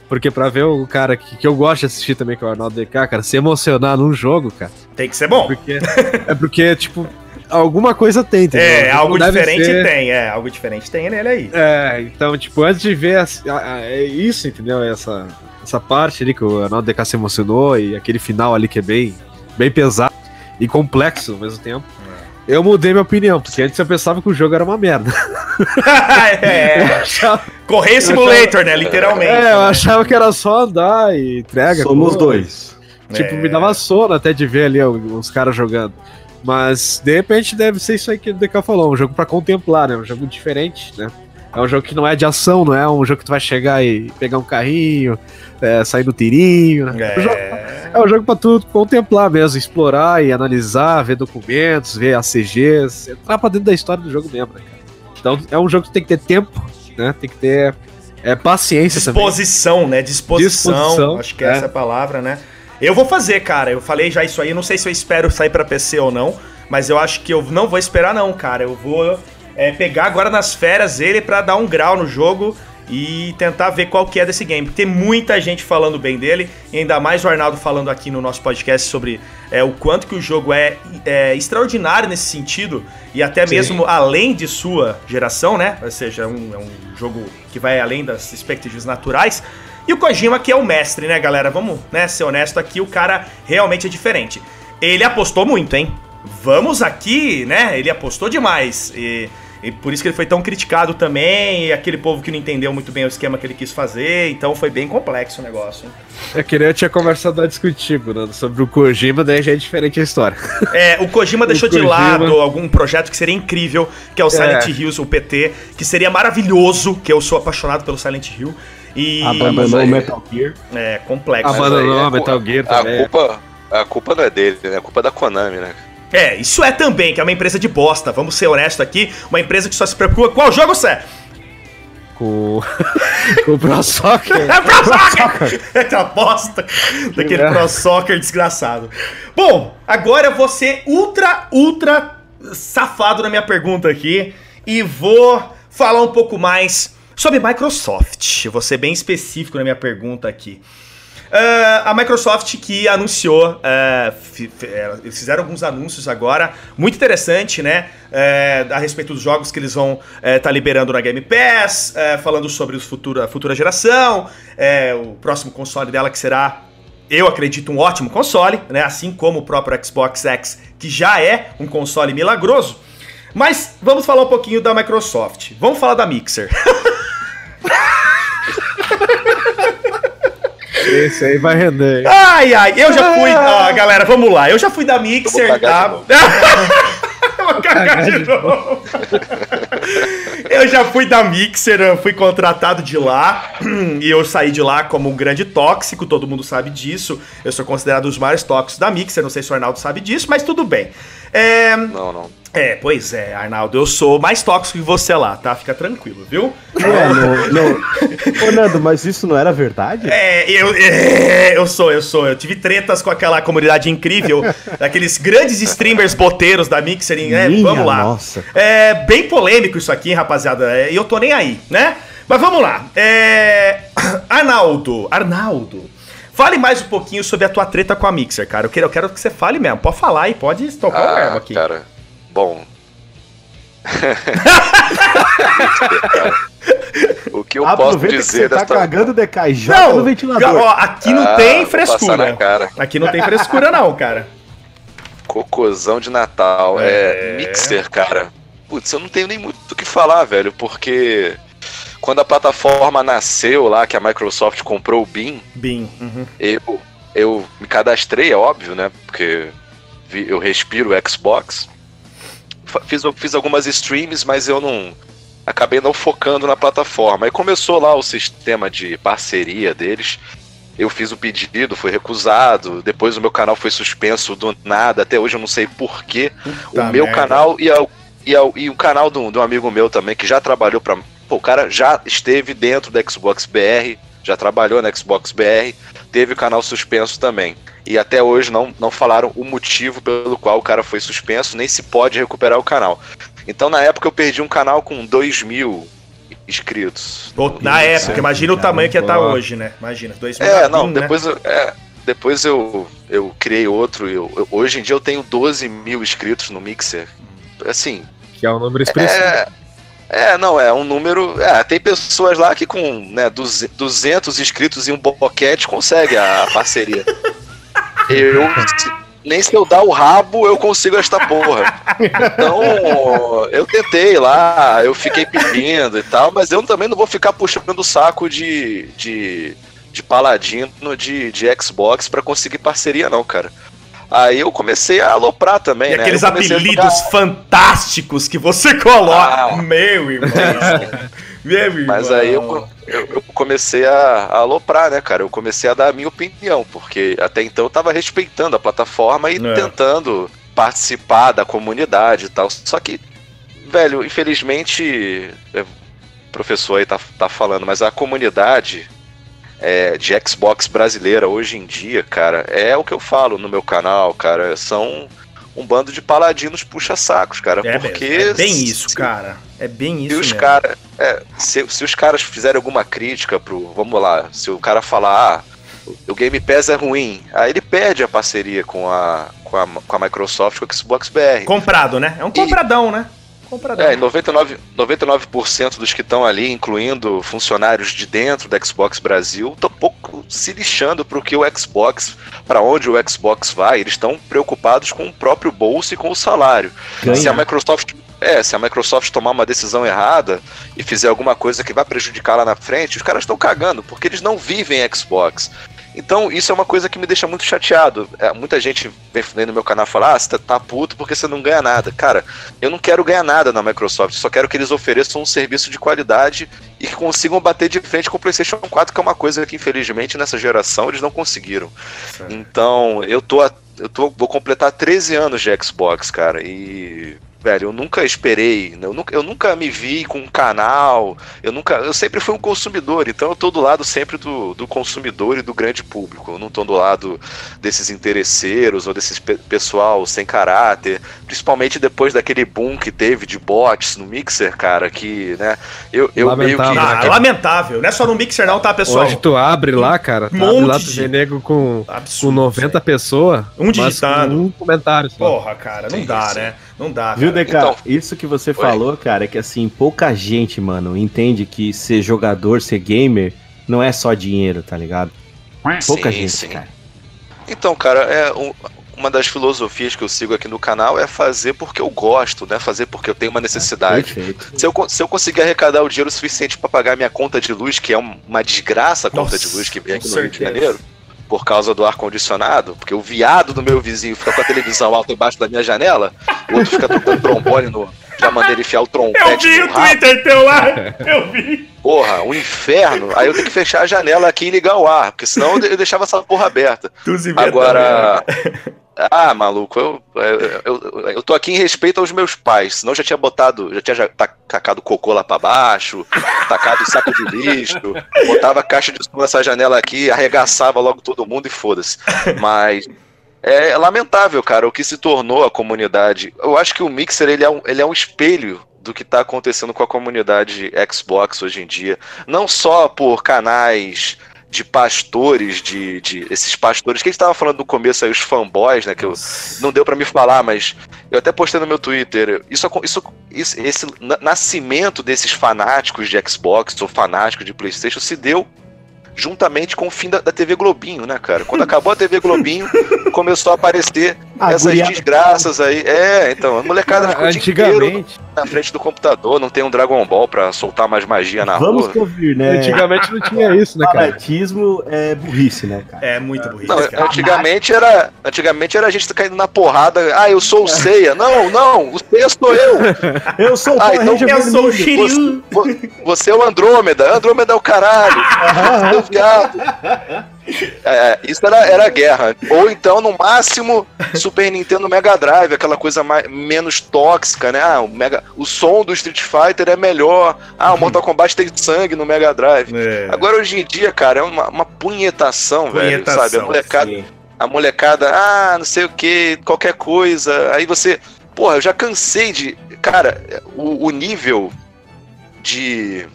Porque pra ver o cara que, que eu gosto de assistir também, que é o Arnaldo DK, cara, se emocionar num jogo, cara. Tem que ser bom. Porque, é porque, tipo, alguma coisa tem, entendeu? É, tipo, algo diferente ser... tem, é, algo diferente tem nele aí. É, então, tipo, antes de ver é isso, entendeu? Essa, essa parte ali que o Arnaldo DK se emocionou e aquele final ali que é bem, bem pesado e complexo ao mesmo tempo. Eu mudei minha opinião, porque antes eu pensava que o jogo era uma merda. [LAUGHS] é, achava... Correio Simulator, achava... né? Literalmente. É, eu achava que era só andar e entrega. Somos dois. Tipo, é. me dava sono até de ver ali os caras jogando. Mas, de repente, deve ser isso aí que o DK falou, um jogo para contemplar, né? Um jogo diferente, né? É um jogo que não é de ação, não é um jogo que tu vai chegar e pegar um carrinho, é, sair do tirinho. Né? É... é um jogo pra tu contemplar mesmo, explorar e analisar, ver documentos, ver ACGs, entrar pra dentro da história do jogo mesmo, né, cara? Então é um jogo que tem que ter tempo, né? Tem que ter é, paciência Disposição, também. né? Disposição, Disposição. Acho que é essa é a palavra, né? Eu vou fazer, cara. Eu falei já isso aí. Não sei se eu espero sair para PC ou não. Mas eu acho que eu não vou esperar, não, cara. Eu vou é, pegar agora nas férias ele para dar um grau no jogo e tentar ver qual que é desse game. Tem muita gente falando bem dele, e ainda mais o Arnaldo falando aqui no nosso podcast sobre é, o quanto que o jogo é, é, extraordinário nesse sentido, e até Sim. mesmo além de sua geração, né? Ou seja, é um, é um jogo que vai além das expectativas naturais. E o Kojima, que é o mestre, né, galera? Vamos né, ser honesto aqui, o cara realmente é diferente. Ele apostou muito, hein? Vamos aqui, né? Ele apostou demais. E e por isso que ele foi tão criticado também, e aquele povo que não entendeu muito bem o esquema que ele quis fazer, então foi bem complexo o negócio. Hein? É que eu tinha conversado antes contigo, né, sobre o Kojima, daí já é diferente a história. [LAUGHS] É, o Kojima o deixou Kojima... de lado algum projeto que seria incrível, que é o Silent é. Hills, o PT, que seria maravilhoso, que eu sou apaixonado pelo Silent Hill. E... Abandonou o Metal Gear. É, complexo. Abandonou o Metal Gear também. A culpa, a culpa não é dele, né? A culpa é da Konami, né? É, isso é também, que é uma empresa de bosta. Vamos ser honestos aqui. Uma empresa que só se preocupa. Qual jogo você é? Com, [LAUGHS] com o Pro Soccer. [LAUGHS] É Pro Soccer! Aquela [LAUGHS] bosta daquele é. Pro Soccer desgraçado. Bom, agora eu vou ser ultra, ultra safado na minha pergunta aqui. E vou falar um pouco mais sobre Microsoft. vou ser bem específico na minha pergunta aqui. Uh, a Microsoft que anunciou, uh, fizeram alguns anúncios agora, muito interessante, né? Uh, a respeito dos jogos que eles vão estar tá liberando na Game Pass, falando sobre os futura, a futura geração, o próximo console dela que será, eu acredito, um ótimo console, né? Assim como o próprio Xbox X, que já é um console milagroso. Mas vamos falar um pouquinho da Microsoft. Vamos falar da Mixer. [LAUGHS] Esse aí vai render. Ai, ai, eu já fui. Ah, galera, vamos lá. Eu já fui da Mixer, tá? Vou cagar de novo. eu já fui da Mixer, fui contratado de lá [CLEARS THROAT] e eu saí de lá como um grande tóxico, todo mundo sabe disso. Eu sou considerado um dos maiores tóxicos da Mixer, não sei se o Arnaldo sabe disso, mas tudo bem. É... Não, não. É, pois é, Arnaldo, eu sou mais tóxico que você lá, tá? Fica tranquilo, viu? É, não, não. Ô, Nando, mas isso não era verdade? É, eu, é, eu sou, eu sou. Eu tive tretas com aquela comunidade incrível, [LAUGHS] daqueles grandes streamers boteiros da Mixer, né? Minha vamos lá. Nossa. É bem polêmico isso aqui, rapaziada, é, e eu tô nem aí, né? Mas vamos lá. É... [COUGHS] Arnaldo, Arnaldo, Fale mais um pouquinho sobre a tua treta com a Mixer, cara. Eu quero, eu quero que você fale mesmo. Pode falar e pode tocar ah, o verbo aqui. Cara, Bom. [LAUGHS] o que eu posso dizer que você tá cagando de não, no ventilador. Ó, aqui não ah, tem frescura. Aqui não tem frescura não, cara. Cocôzão de Natal. É... é mixer, cara. Putz, eu não tenho nem muito o que falar, velho, porque quando a plataforma nasceu lá, que a Microsoft comprou o Beam, Beam. Uhum. eu, eu me cadastrei, é óbvio, né? Porque eu respiro Xbox fiz, fiz algumas streams, mas eu não. Acabei não focando na plataforma. Aí começou lá o sistema de parceria deles. Eu fiz o pedido, foi recusado. Depois o meu canal foi suspenso do nada. Até hoje eu não sei porquê. O meu merda. canal e, a, e, a, e o canal de um amigo meu também, que já trabalhou para. Pô, o cara já esteve dentro da Xbox BR, já trabalhou na Xbox BR, teve o canal suspenso também e até hoje não, não falaram o motivo pelo qual o cara foi suspenso, nem se pode recuperar o canal. Então na época eu perdi um canal com 2 mil inscritos. Na época, imagina o tamanho que ia estar tá hoje, né? Imagina, 2 mil. É, não, né? depois, eu, é, depois eu, eu criei outro. Eu, eu, hoje em dia eu tenho 12 mil inscritos no Mixer. assim. Que é um número expressivo. É, é, não, é um número. É, tem pessoas lá que com né, 200 inscritos em um boquete consegue a parceria. [LAUGHS] Eu. Nem se eu dar o rabo, eu consigo esta porra. Então, eu tentei lá, eu fiquei pedindo e tal, mas eu também não vou ficar puxando o saco de, de, de paladino de, de Xbox para conseguir parceria, não, cara. Aí eu comecei a aloprar também, e né? aqueles apelidos fantásticos que você coloca. Ah, meu irmão. [LAUGHS] meu irmão. Mas aí eu, eu, eu, comecei a, a aloprar, né, cara? Eu comecei a dar a minha opinião, porque até então eu tava respeitando a plataforma e é. tentando participar da comunidade e tal. Só que, velho, infelizmente, é, o professor aí tá, tá falando, mas a comunidade é, de Xbox brasileira hoje em dia, cara, é o que eu falo no meu canal, cara. São um bando de paladinos puxa-sacos, cara. É, porque. É bem isso, se, cara. É bem isso. Se os, cara, é, se, se, os caras fizerem alguma crítica pro. Vamos lá, se o cara falar, ah, o Game Pass é ruim, aí ele perde a parceria com a, com a, com a Microsoft, com o Xbox BR. Comprado, né? É um compradão, e, né? Comprador. É, 99%, 99 dos que estão ali, incluindo funcionários de dentro da Xbox Brasil, estão um pouco se lixando para o que o Xbox, para onde o Xbox vai. Eles estão preocupados com o próprio bolso e com o salário. Ganha. Se a Microsoft é, se a Microsoft tomar uma decisão errada e fizer alguma coisa que vai prejudicar lá na frente, os caras estão cagando, porque eles não vivem Xbox. Então, isso é uma coisa que me deixa muito chateado. É, muita gente vem no meu canal falar: ah, você tá, tá puto porque você não ganha nada. Cara, eu não quero ganhar nada na Microsoft, só quero que eles ofereçam um serviço de qualidade e que consigam bater de frente com o PlayStation 4, que é uma coisa que, infelizmente, nessa geração eles não conseguiram. Então, eu tô. Eu tô, vou completar 13 anos de Xbox, cara, e velho, eu nunca esperei, eu nunca, eu nunca me vi com um canal, eu nunca, eu sempre fui um consumidor, então eu tô do lado sempre do, do consumidor e do grande público, eu não tô do lado desses interesseiros ou desses pe pessoal sem caráter, principalmente depois daquele boom que teve de bots no Mixer, cara, que, né, eu, eu meio que... Ah, é lamentável, não é só no Mixer não, tá, pessoal? Hoje tu abre lá, cara, um monte lá, de... nego com, Absurdo, com 90 pessoas, um digitado, um comentário só. Porra, cara, não Sim, dá, né? Não dá, Viu, DK? Então, isso que você Oi. falou, cara, é que assim, pouca gente, mano, entende que ser jogador, ser gamer, não é só dinheiro, tá ligado? Pouca sim, gente, sim. cara. Então, cara, é um, uma das filosofias que eu sigo aqui no canal é fazer porque eu gosto, né? Fazer porque eu tenho uma necessidade. É, se, eu, se eu conseguir arrecadar o dinheiro suficiente para pagar minha conta de luz, que é uma desgraça a conta Nossa, de luz que vem aqui no certeza. Rio de Janeiro por causa do ar-condicionado, porque o viado do meu vizinho fica com a televisão alta embaixo da minha janela, o outro fica tocando trombone no. Já mandei ele enfiar o trompete. Eu vi o Twitter teu lá, eu vi. Porra, um inferno. Aí eu tenho que fechar a janela aqui e ligar o ar, porque senão eu deixava essa porra aberta. Agora. Ah, maluco, eu, eu, eu, eu, tô aqui em respeito aos meus pais, senão eu já tinha botado, já tinha tacado cocô lá pra baixo, tacado saco de lixo, botava caixa de som nessa janela aqui, arregaçava logo todo mundo e foda-se. Mas é lamentável, cara, o que se tornou a comunidade. Eu acho que o Mixer ele é um, ele é um espelho do que está acontecendo com a comunidade Xbox hoje em dia. Não só por canais de pastores, de, de esses pastores que a gente estava falando no começo aí, os fanboys, né? Que eu, não deu para me falar, mas eu até postei no meu Twitter. Isso, isso, isso, esse nascimento desses fanáticos de Xbox ou fanáticos de PlayStation se deu juntamente com o fim da, da TV Globinho, né, cara? Quando acabou a TV Globinho, [LAUGHS] começou a aparecer a essas guria... desgraças aí. É, então, a molecada ficou Antigamente. na frente do computador, não tem um Dragon Ball pra soltar mais magia na Vamos rua. Vamos ouvir, né? Antigamente não tinha isso, né, cara? Fanatismo é burrice, né, cara? É muito burrice, não, cara. Antigamente era, antigamente era a gente caindo na porrada. Ah, eu sou o Ceia. Não, não, o Ceia sou eu. [LAUGHS] Eu sou o ah, então, eu sou o Shiryu. Você, você, é o Andrômeda. Andrômeda é o caralho. Viado. É, isso era, era guerra. Ou então, no máximo, Super Nintendo Mega Drive, aquela coisa mais, menos tóxica, né? Ah, o, Mega, o som do Street Fighter é melhor. Ah, o Mortal Kombat tem sangue no Mega Drive. É. Agora, hoje em dia, cara, é uma, uma punhetação, punhetação, velho, sabe? A molecada, a molecada, ah, não sei o que, qualquer coisa. Aí você. Porra, eu já cansei de. Cara, o, o nível de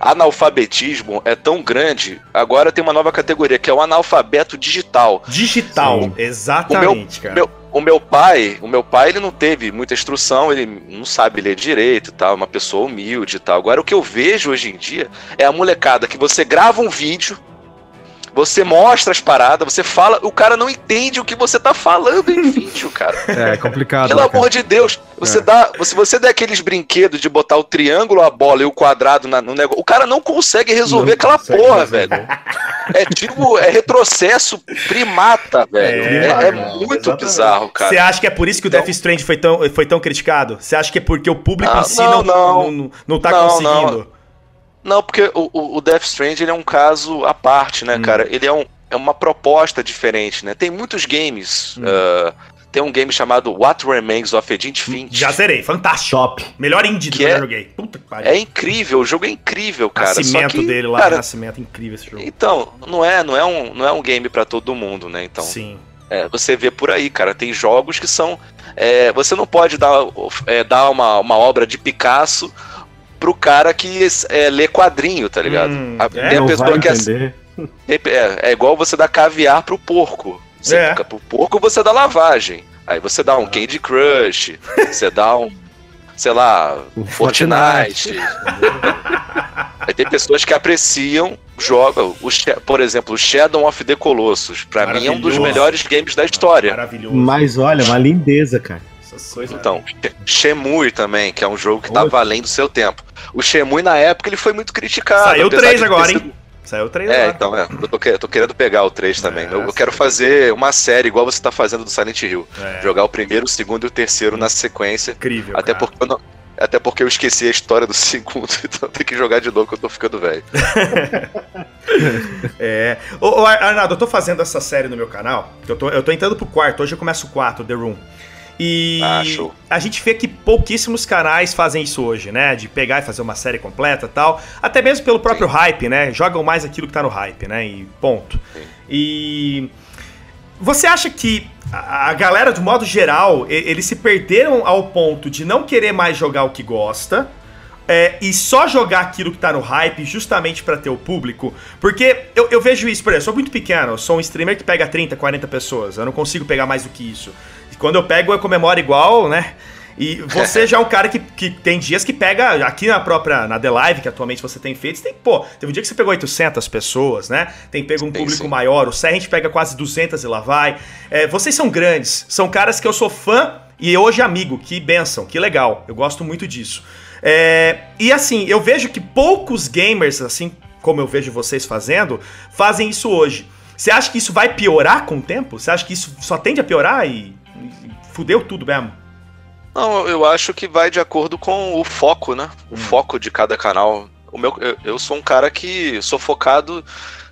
analfabetismo é tão grande, agora tem uma nova categoria, que é o analfabeto digital. Digital, Sim. exatamente, o meu, cara. Meu, o meu pai, o meu pai, ele não teve muita instrução, ele não sabe ler direito e tal, uma pessoa humilde e tal. Agora, o que eu vejo hoje em dia é a molecada que você grava um vídeo, você mostra as paradas, você fala, o cara não entende o que você tá falando em [LAUGHS] vídeo, cara. É complicado. Pelo né, amor de Deus, você É. dá, se você der aqueles brinquedos de botar o triângulo, a bola e o quadrado na- no negócio, o cara não consegue resolver Não aquela consegue porra, resolver. velho. É tipo, é retrocesso primata, velho. É, É, é muito exatamente. bizarro, cara. Você acha que é por isso que o Então- Death Strand foi tão, foi tão criticado? Você acha que é porque o público Ah, em si não, não, não, não. não, não tá Não, conseguindo? Não, porque o, o- Death Strand ele é um caso à parte, Hum. né, cara? Ele é, um, é uma proposta diferente, né? Tem muitos games. Hum. ah, tem um game chamado What Remains of Edith Finch. Já zerei, fantástico. Top. Melhor indie do Que que é- joguei. Puta que pariu. É incrível, o jogo é incrível, cara. Nascimento que, dele lá, cara, Nascimento, incrível esse jogo. Então, não é, não é um, não é um game pra todo mundo, né? Então, Sim. é, você vê por aí, cara. Tem jogos que são, é, você não pode dar, é, dar uma, uma obra de Picasso pro cara que é, lê quadrinho, tá ligado? Hum, A- é, tem a pessoa que é, entender. é, é igual você dar caviar pro porco. Você, É. Pro porco você dá lavagem. Aí você dá um Candy Crush, você dá um, sei lá, Um Fortnite. [LAUGHS] Aí tem pessoas que apreciam, jogam, por exemplo, o Shadow of the Colossus. Pra mim é um dos melhores games da história. Maravilhoso. Mas olha, uma lindeza, cara. Coisas. Então, Shemui também, que é um jogo que tá Oi. valendo o seu tempo. O Shemui, na época, ele foi muito criticado. Saiu apesar 3 de ter agora, sido- hein? Saiu 3 É, agora. então, é. Eu tô, eu tô querendo pegar o 3 também. É, eu, eu quero fazer uma série igual você tá fazendo do Silent Hill. É, Jogar o primeiro, o segundo e o terceiro na sequência. incrível. Até cara. porque, eu não- até porque eu esqueci a história do [LAUGHS] segundo, então tem que jogar de novo que eu tô ficando velho. [LAUGHS] É. Ô, ô, Ar- Arnaldo, eu tô fazendo essa série no meu canal. Eu tô, eu tô entrando pro quarto, hoje eu começo o 4, The Room. E show. a gente vê que pouquíssimos canais fazem isso hoje, né? De pegar e fazer uma série completa e tal. Até mesmo pelo próprio hype, né? Jogam mais aquilo que tá no hype, né? E ponto. Sim. E. Você acha que a galera, de modo geral, eles se perderam ao ponto de não querer mais jogar o que gosta? é, e só jogar aquilo que tá no hype justamente pra ter o público. Porque eu, eu vejo isso, por exemplo, eu sou muito pequeno, eu sou um streamer que pega 30, 40 pessoas, eu não consigo pegar mais do que isso. Quando eu pego, eu comemoro igual, né? E você [LAUGHS] já é um cara que, que tem dias que pega, aqui na própria, na The Live, que atualmente você tem feito, você tem, pô, teve um dia que você pegou 800 pessoas, né? Tem pego um Sim, público sim. maior, o Sé a gente pega quase 200 e lá vai. É, vocês são grandes, são caras que eu sou fã e hoje amigo, que benção, que legal, eu gosto muito disso. É, e assim, eu vejo que poucos gamers, assim como eu vejo vocês fazendo, fazem isso hoje. Você acha que isso vai piorar com o tempo? Você acha que isso só tende a piorar e fudeu tudo mesmo? Não, eu acho que vai de acordo com o foco, né? O foco de cada canal. O meu, eu, eu sou um cara que sou focado.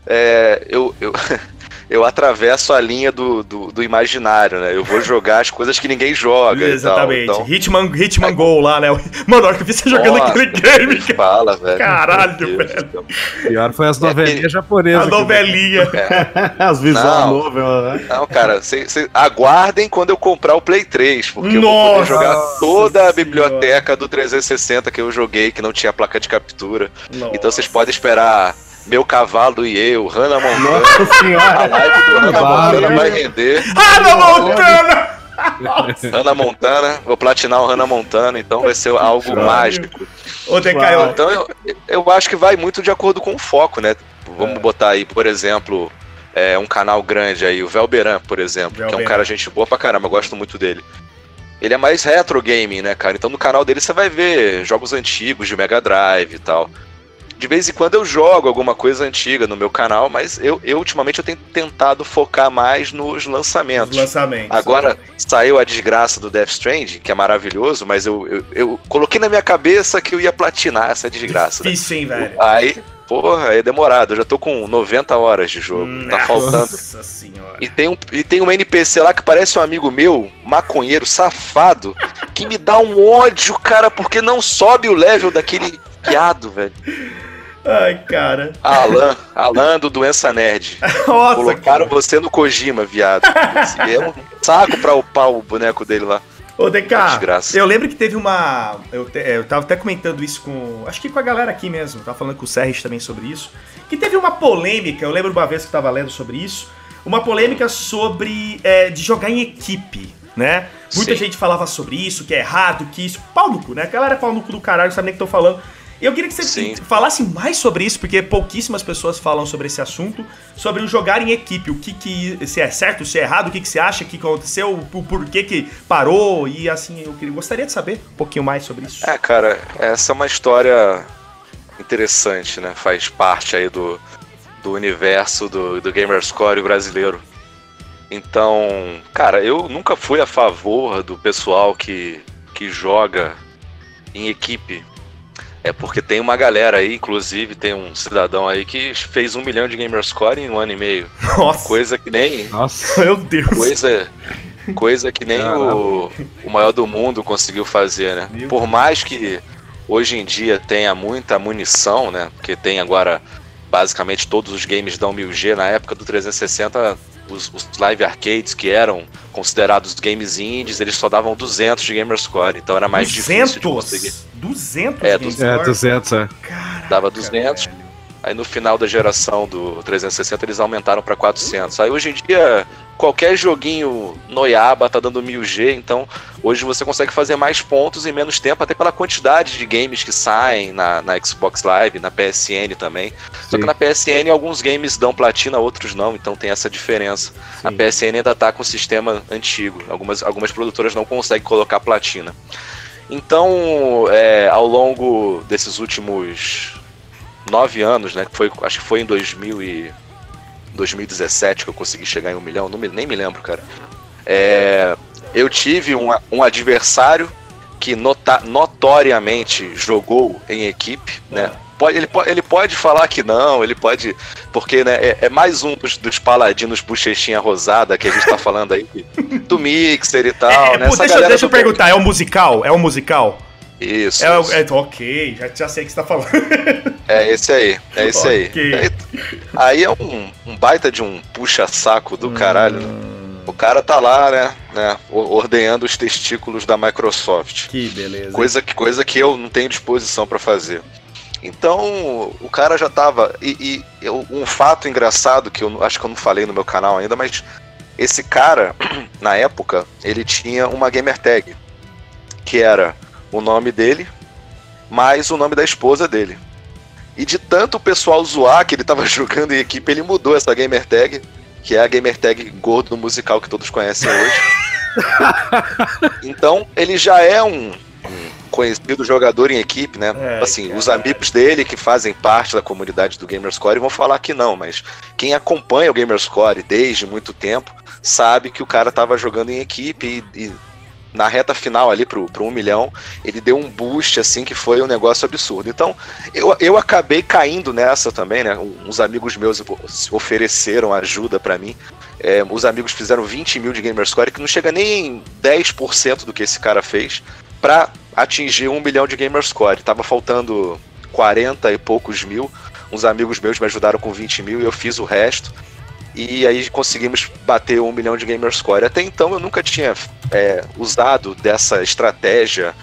é, eu, eu, [LAUGHS] eu atravesso a linha do, do, do imaginário, né? Eu vou [LAUGHS] jogar as coisas que ninguém joga. Exatamente. E tal, então, Hitman, Hitman Go lá, né? [LAUGHS] Mano, a hora que eu vi você jogando Nossa, aquele game, cara. fala, velho. Caralho, Deus velho. Pior foi as novelinhas É, japonesas. A novelinha. [LAUGHS] As visual Não. novel, né? Não, cara, cê, cê- aguardem quando eu comprar o Play 3, porque eu vou Nossa poder jogar toda a Senhora. biblioteca do 360 que eu joguei, que não tinha placa de captura. Nossa. Então vocês podem esperar meu cavalo e eu, Hannah Montana. Nossa A senhora. live do Hannah. Montana vai render. Hannah Montana! [LAUGHS] Hannah Montana, vou platinar o Hannah Montana, então vai ser algo mágico. Ô, Decaio, Então eu, eu acho que vai muito de acordo com o foco, né? Vamos É. botar aí, por exemplo, é, um canal grande aí, o Velberan, por exemplo, que é um Velberan. cara gente boa pra caramba, eu gosto muito dele. Ele é mais retro gaming, né, cara? Então no canal dele você vai ver jogos antigos de Mega Drive e tal. De vez em quando eu jogo alguma coisa antiga no meu canal, mas eu, eu ultimamente eu tenho tentado focar mais nos lançamentos. os lançamentos. Agora saiu a desgraça do Death Stranding, que é maravilhoso, mas eu, eu, eu coloquei na minha cabeça que eu ia platinar essa desgraça. né? Difícil, hein, velho? Aí, porra, é demorado. Eu já tô com 90 horas de jogo. Tá faltando. Nossa senhora. E tem, um, e tem um NPC lá que parece um amigo meu, maconheiro, safado, que me dá um ódio, cara, porque não sobe o level daquele piado, velho. Ai, cara. Alan, Alan do Doença Nerd. [LAUGHS] Nossa, Colocaram cara. você no Kojima, viado. É um saco pra upar o boneco dele lá. Ô, DK, Desgraça. eu lembro que teve uma. Eu, te- eu tava até comentando isso com. Acho que com a galera aqui mesmo. Tava falando com o Serres também sobre isso. Que teve uma polêmica, eu lembro uma vez que eu tava lendo sobre isso. Uma polêmica sobre é, de jogar em equipe. né? Muita Sim. gente falava sobre isso, que é errado, que isso. Pau no cu, né? A galera é pau no cu do caralho, não sabe nem o que tô falando. Eu queria que você Sim. falasse mais sobre isso, porque pouquíssimas pessoas falam sobre esse assunto, sobre o jogar em equipe, o que que se é certo, se é errado, o que que você acha que aconteceu, o porquê que parou e assim, eu queria, gostaria de saber um pouquinho mais sobre isso. É, cara, essa é uma história interessante, né? Faz parte aí do, do universo do, do Gamerscore brasileiro. Então, cara, eu nunca fui a favor do pessoal que, que joga em equipe. É porque tem uma galera aí, inclusive tem um cidadão aí que fez um milhão de Gamerscore em um ano e meio. Nossa, Coisa que nem. Nossa. [LAUGHS] meu Deus. Coisa, coisa que nem o, o maior do mundo conseguiu fazer, né? Meu Por mais que hoje em dia tenha muita munição, né? Porque tem agora basicamente todos os games dão 1000G. Na época do 360, os, os live arcades que eram considerados games indies, eles só davam 200 de gamerscore. Então era mais difícil de conseguir. 200? 200 É, Game É, Score? 200, é. Caraca, Dava 200. velho. Aí no final da geração do 360 eles aumentaram para 400. Aí hoje em dia qualquer joguinho noiaba tá dando 1000G, então hoje você consegue fazer mais pontos em menos tempo, até pela quantidade de games que saem na, na Xbox Live, na PSN também. Só que Sim. na PSN alguns games dão platina, outros não, então tem essa diferença. A Sim. PSN ainda tá com o sistema antigo. Algumas, algumas produtoras não conseguem colocar platina. Então, é, ao longo desses últimos nove anos, né? Que foi, acho que foi em 2000 e 2017 que eu consegui chegar em um milhão, não me- nem me lembro, cara. É, eu tive um, um adversário que nota- notoriamente jogou em equipe, né? Pode, ele, pode, ele pode falar que não, ele pode. Porque né, é, é mais um dos, dos paladinos bochechinha rosada que a gente tá falando aí, do mixer e tal, É, né? pô, deixa, deixa eu perguntar, é um musical? É um musical? Isso. É, o- isso. é, ok, já, já sei o que você tá falando. É esse aí, é esse Ok. aí. aí. Aí é um, um baita de um puxa-saco do caralho. né? Hum, O cara tá lá, né, né, ordenhando os testículos da Microsoft. Que beleza. Coisa que, coisa que eu não tenho disposição pra fazer. Então, o cara já tava. E, e um fato engraçado que eu acho que eu não falei no meu canal ainda, mas esse cara, [CLEARS THROAT] na época, ele tinha uma gamer tag. Que era o nome dele, mais o nome da esposa dele. E de tanto o pessoal zoar que ele tava [LAUGHS] jogando em equipe, ele mudou essa gamer tag, que é a gamer tag gordo musical que todos conhecem hoje. [LAUGHS] então, ele já é um, conhecido jogador em equipe, né? É, assim, cara. os amigos dele que fazem parte da comunidade do Gamerscore vão falar que não, mas quem acompanha o Gamerscore desde muito tempo sabe que o cara tava jogando em equipe e, e na reta final ali pro, pro 1 milhão, ele deu um boost assim que foi um negócio absurdo. Então, eu, eu acabei caindo nessa também, né? Uns amigos meus ofereceram ajuda pra mim. É, os amigos fizeram 20 mil de Gamerscore, que não chega nem em 10% do que esse cara fez, pra atingir um milhão de Gamerscore. Tava faltando 40 e poucos mil. Uns amigos meus me ajudaram com 20 mil e eu fiz o resto. E aí conseguimos bater um milhão de Gamerscore. Até então eu nunca tinha é, usado dessa estratégia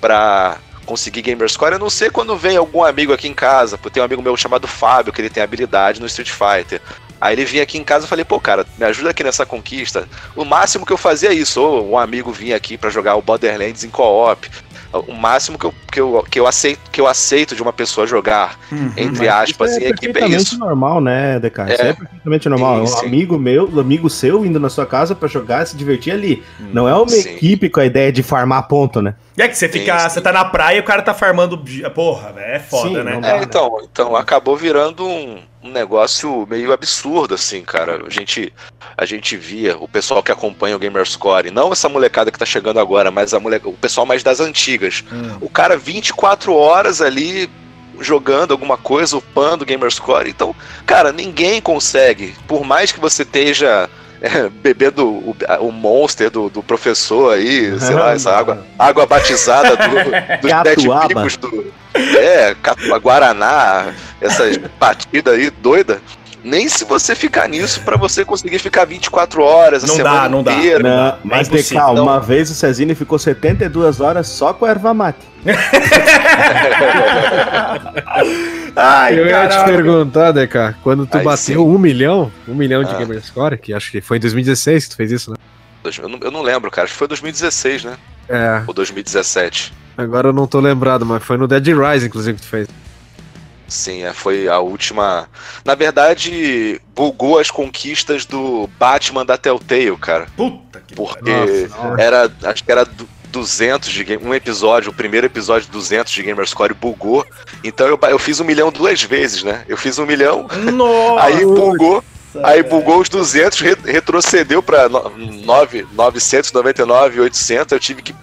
pra conseguir Gamerscore, a não ser quando vem algum amigo aqui em casa. Pô, Tem um amigo meu chamado Fábio, que ele tem habilidade no Street Fighter. Aí ele vinha aqui em casa e falei, pô, cara, me ajuda aqui nessa conquista. O máximo que eu fazia é isso, ou um amigo vinha aqui pra jogar o Borderlands em co-op. O máximo que eu, que, eu, que, eu aceito, que eu aceito de uma pessoa jogar, Uhum. entre aspas, isso em é equipe, é perfeitamente isso. normal, né, DK? Isso É. é perfeitamente normal. Sim, um sim. amigo meu, um amigo seu indo na sua casa pra jogar, se divertir ali. Não é uma Sim. equipe com a ideia de farmar ponto, né? E é que você fica. Sim, sim. Você tá na praia e o cara tá farmando. Porra, velho. É foda, Sim, né? não dá. É, então, então acabou virando um, um negócio meio absurdo, assim, cara. A gente, a gente via o pessoal que acompanha o Gamerscore, não essa molecada que tá chegando agora, mas a mole... o pessoal mais das antigas. Hum. O cara 24 horas ali jogando alguma coisa, upando o Gamerscore. Então, cara, ninguém consegue. Por mais que você esteja é, [LAUGHS] bebendo o, o monster do, do professor aí, sei lá, essa água, [LAUGHS] água batizada do, [LAUGHS] dos Catuaba. Picos do. É, Catuaba, Guaraná, essas batidas aí doida. Nem se você ficar nisso pra você conseguir ficar 24 horas a Não semana dá, não dá. inteira. Não, é mas impossível, DK, não. uma vez o Cezini ficou 72 horas só com a erva mate. [LAUGHS] Ai, eu ia te perguntar, DK, quando tu Aí bateu sim. um milhão, um milhão de Ah. Gamerscore, que acho que foi em 2016 que tu fez isso, né? Eu não, eu não lembro, cara. Acho que foi 2016, né? É, Ou 2017. agora eu não tô lembrado, mas foi no Dead Rise, inclusive, que tu fez. Sim, é, foi a última. Na verdade, bugou as conquistas do Batman da Telltale, cara. Puta que Porque Nossa, era. Acho que era du- 200 de game, um episódio, o primeiro episódio 200 de Gamerscore bugou. Então eu, eu fiz um milhão duas vezes, né? Eu fiz um milhão. Nossa! aí bugou, aí bugou os 200, re- retrocedeu pra no- nove- 999, 800. Eu tive que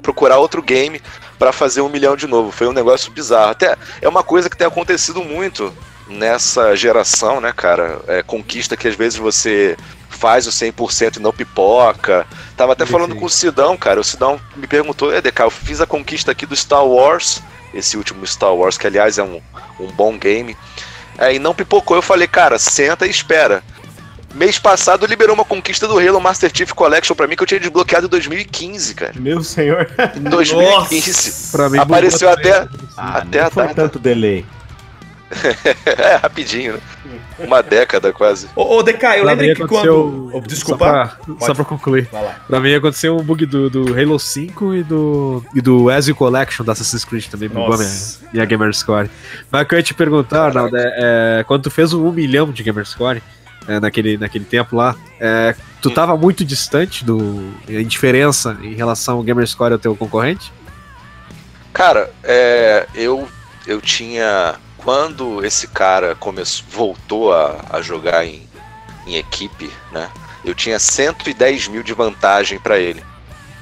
procurar outro game pra fazer um milhão de novo. Foi um negócio bizarro. Até é uma coisa que tem acontecido muito nessa geração, né, cara? É conquista que às vezes você faz o 100% e não pipoca. Tava até falando com o Sidão, cara. O Sidão me perguntou, é, DK, eu fiz a conquista aqui do Star Wars, esse último Star Wars, que aliás é um, um bom game. Aí não pipocou, eu falei, cara, senta e espera. Mês passado liberou uma conquista do Halo Master Chief Collection pra mim que eu tinha desbloqueado em 2015, cara. Meu senhor. Em 2015. Nossa! Pra mim, Apareceu até. também. Até a foi data. tanto delay. [LAUGHS] é, rapidinho, né? Uma década quase. Ô, ô, DK, eu Pra lembro que quando. Oh, desculpa. Só pra, Pode. só pra concluir. Vai lá. Pra mim aconteceu um bug do, do Halo 5 e do, e do Ezio Collection da Assassin's Creed também bugou minha, minha Gamerscore. Mas o que eu ia te perguntar, Arnaldo, é, é, quando tu fez o 1 milhão de Gamerscore, é, naquele, naquele tempo lá, é, tu tava muito distante do, em diferença em relação ao Gamerscore ao teu concorrente? Cara, é, eu, eu tinha. Quando esse cara começou, voltou a, a jogar em, em equipe, né? Eu tinha 110 mil de vantagem pra ele.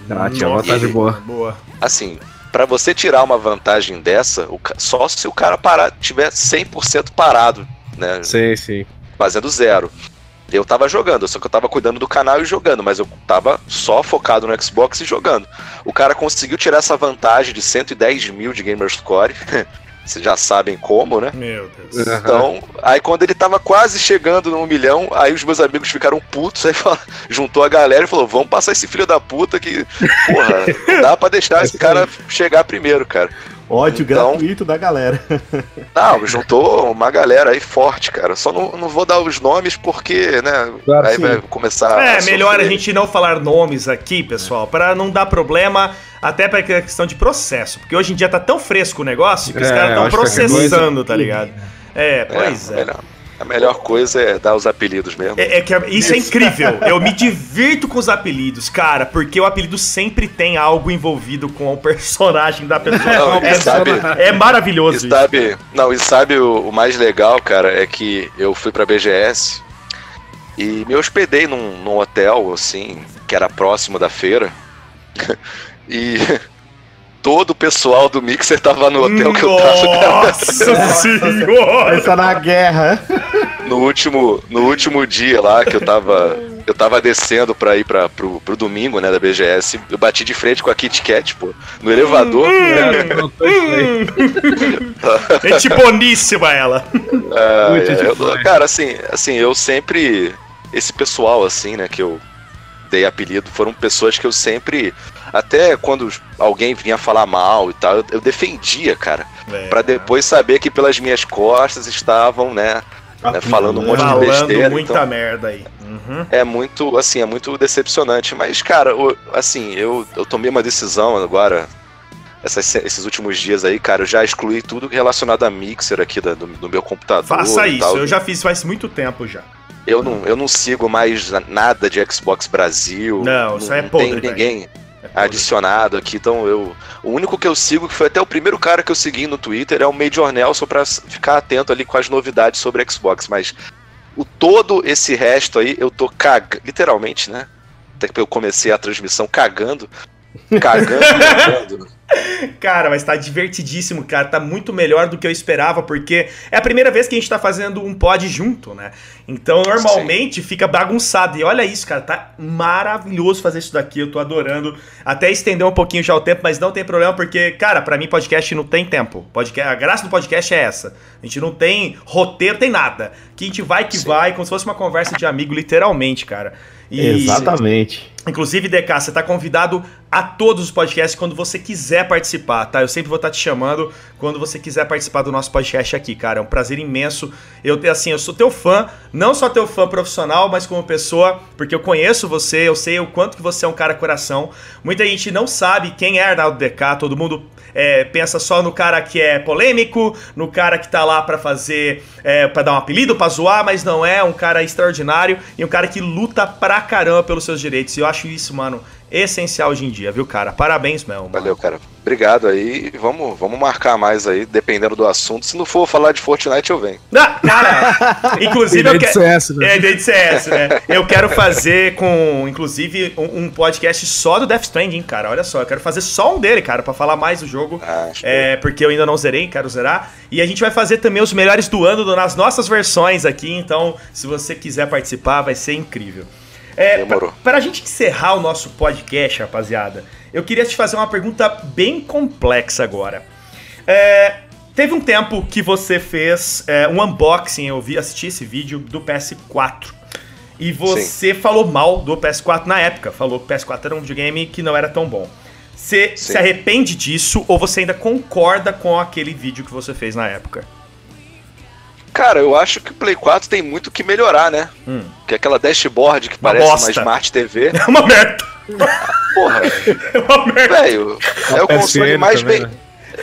Ah, tinha vantagem boa. Boa. Assim, pra você tirar uma vantagem dessa, o só se o cara parar, tiver 100% parado, né? Sim, sim. Fazendo zero. Eu tava jogando, só que eu tava cuidando do canal e jogando, mas eu tava só focado no Xbox e jogando. O cara conseguiu tirar essa vantagem de 110 mil de Gamerscore. [LAUGHS] Vocês já sabem como, né? Meu Deus. Então, aí quando ele tava quase chegando no milhão, aí os meus amigos ficaram putos, aí [LAUGHS] fala- juntou a galera e falou: vamos passar esse filho da puta que, porra, dá pra deixar esse cara [LAUGHS] chegar primeiro, cara. Ódio Então- gratuito da galera. [LAUGHS] Não, juntou uma galera aí forte, cara. Só não, não vou dar os nomes porque, né? Claro, aí sim. vai começar. É, a melhor a gente não falar nomes aqui, pessoal, pra não dar problema, até pra que- questão de processo. Porque hoje em dia tá tão fresco o negócio que os É, caras eu estão qualquer processando, tá ligado? É, É, pois a é. A melhor coisa é dar os apelidos mesmo. É, é que a- isso é incrível. Eu me divirto com os apelidos, cara, porque o apelido sempre tem algo envolvido com o personagem da pessoa. Não, é, sabe- é maravilhoso E isso. sabe, não, e sabe o, o mais legal, cara, é que eu fui pra BGS e me hospedei num, num hotel, assim, que era próximo da feira. [LAUGHS] e todo o pessoal do Mixer tava no hotel que eu tava. Nossa [LAUGHS] senhora! Pensa na guerra. no último, no último dia lá que eu tava. Eu tava descendo pra ir pra, pro, pro domingo, né, da BGS. Eu bati de frente com a Kit Kat, pô, no elevador. É, tô isso aí. [LAUGHS] Gente boníssima ela. Ah, Muito é, de eu- boa. cara, assim, assim, eu sempre. Esse pessoal, assim, né, que eu dei apelido, foram pessoas que eu sempre. Até quando alguém vinha falar mal e tal, eu, eu defendia, cara. É. Pra depois saber que pelas minhas costas estavam, né, né, falando um monte de besteira. muita então- merda aí. Uhum. é muito, assim, é muito decepcionante. Mas, cara, o- assim, eu, eu tomei uma decisão agora, essas- esses últimos dias aí, cara, eu já excluí tudo relacionado a mixer aqui da- do, do meu computador. Faça isso, tal. eu já fiz faz muito tempo já. Eu não, eu não sigo mais nada de Xbox Brasil. Não, isso é podre, tem velho. ninguém É adicionado aqui, então eu. O único que eu sigo, que foi até o primeiro cara que eu segui no Twitter, é o Major Nelson pra ficar atento ali com as novidades sobre Xbox. Mas o todo esse resto aí, eu tô cagando. Literalmente, né? Até que eu comecei a transmissão cagando. Cagando, [LAUGHS] cagando. Cara, mas tá divertidíssimo, cara. Tá muito melhor do que eu esperava, porque é a primeira vez que a gente tá fazendo um pod junto, né? Então, normalmente fica bagunçado. E olha isso, cara. Tá maravilhoso fazer isso daqui. Eu tô adorando. Até estender um pouquinho já o tempo, mas não tem problema, porque, cara, pra mim, podcast não tem tempo. Podcast, a graça do podcast é essa. A gente não tem roteiro, tem nada. Que a gente vai que Sim. vai, como se fosse uma conversa de amigo, literalmente, cara. E, Exatamente. Inclusive, DK, você tá convidado a todos os podcasts quando você quiser participar, tá? Eu sempre vou estar tá te chamando quando você quiser participar do nosso podcast aqui, cara. É um prazer imenso. Eu, assim, eu sou teu fã, não só teu fã profissional, mas como pessoa, porque eu conheço você, eu sei o quanto que você é um cara coração. Muita gente não sabe quem é Arnaldo DK, todo mundo é, pensa só no cara que é polêmico, no cara que tá lá para fazer, é, para dar um apelido, pra zoar, mas não é, um cara extraordinário e um cara que luta pra caramba pelos seus direitos. E eu acho isso, mano, essencial hoje em dia, viu, cara? Parabéns mesmo. Mano. Valeu, cara. Obrigado aí. Vamos, vamos marcar mais aí, dependendo do assunto. Se não for falar de Fortnite, eu venho. Ah, cara, [LAUGHS] inclusive eu quero. CS, né? É, de CS, né? Eu quero fazer com, inclusive, um, um, podcast só do Death Stranding, cara. Olha só, eu quero fazer só um dele, cara, para falar mais do jogo. Ah, é, porque eu ainda não zerei, quero zerar. E a gente vai fazer também os melhores do ano nas nossas versões aqui. Então, se você quiser participar, vai ser incrível. É, Demorou. Pra, pra gente encerrar o nosso podcast, rapaziada, eu queria te fazer uma pergunta bem complexa agora. É, teve um tempo que você fez é, um unboxing, eu vi, assisti esse vídeo do PS4. E você Sim. falou mal do PS4 na época. Falou que o PS4 era um videogame que não era tão bom. Você Sim. se arrepende disso ou você ainda concorda com aquele vídeo que você fez na época? Cara, eu acho que o Play 4 tem muito que melhorar, né? Hum. Que é aquela dashboard que uma parece bosta. uma Smart TV. [LAUGHS] É uma merda. Porra. [LAUGHS] É uma merda. Velho, é o console mais bem. Né?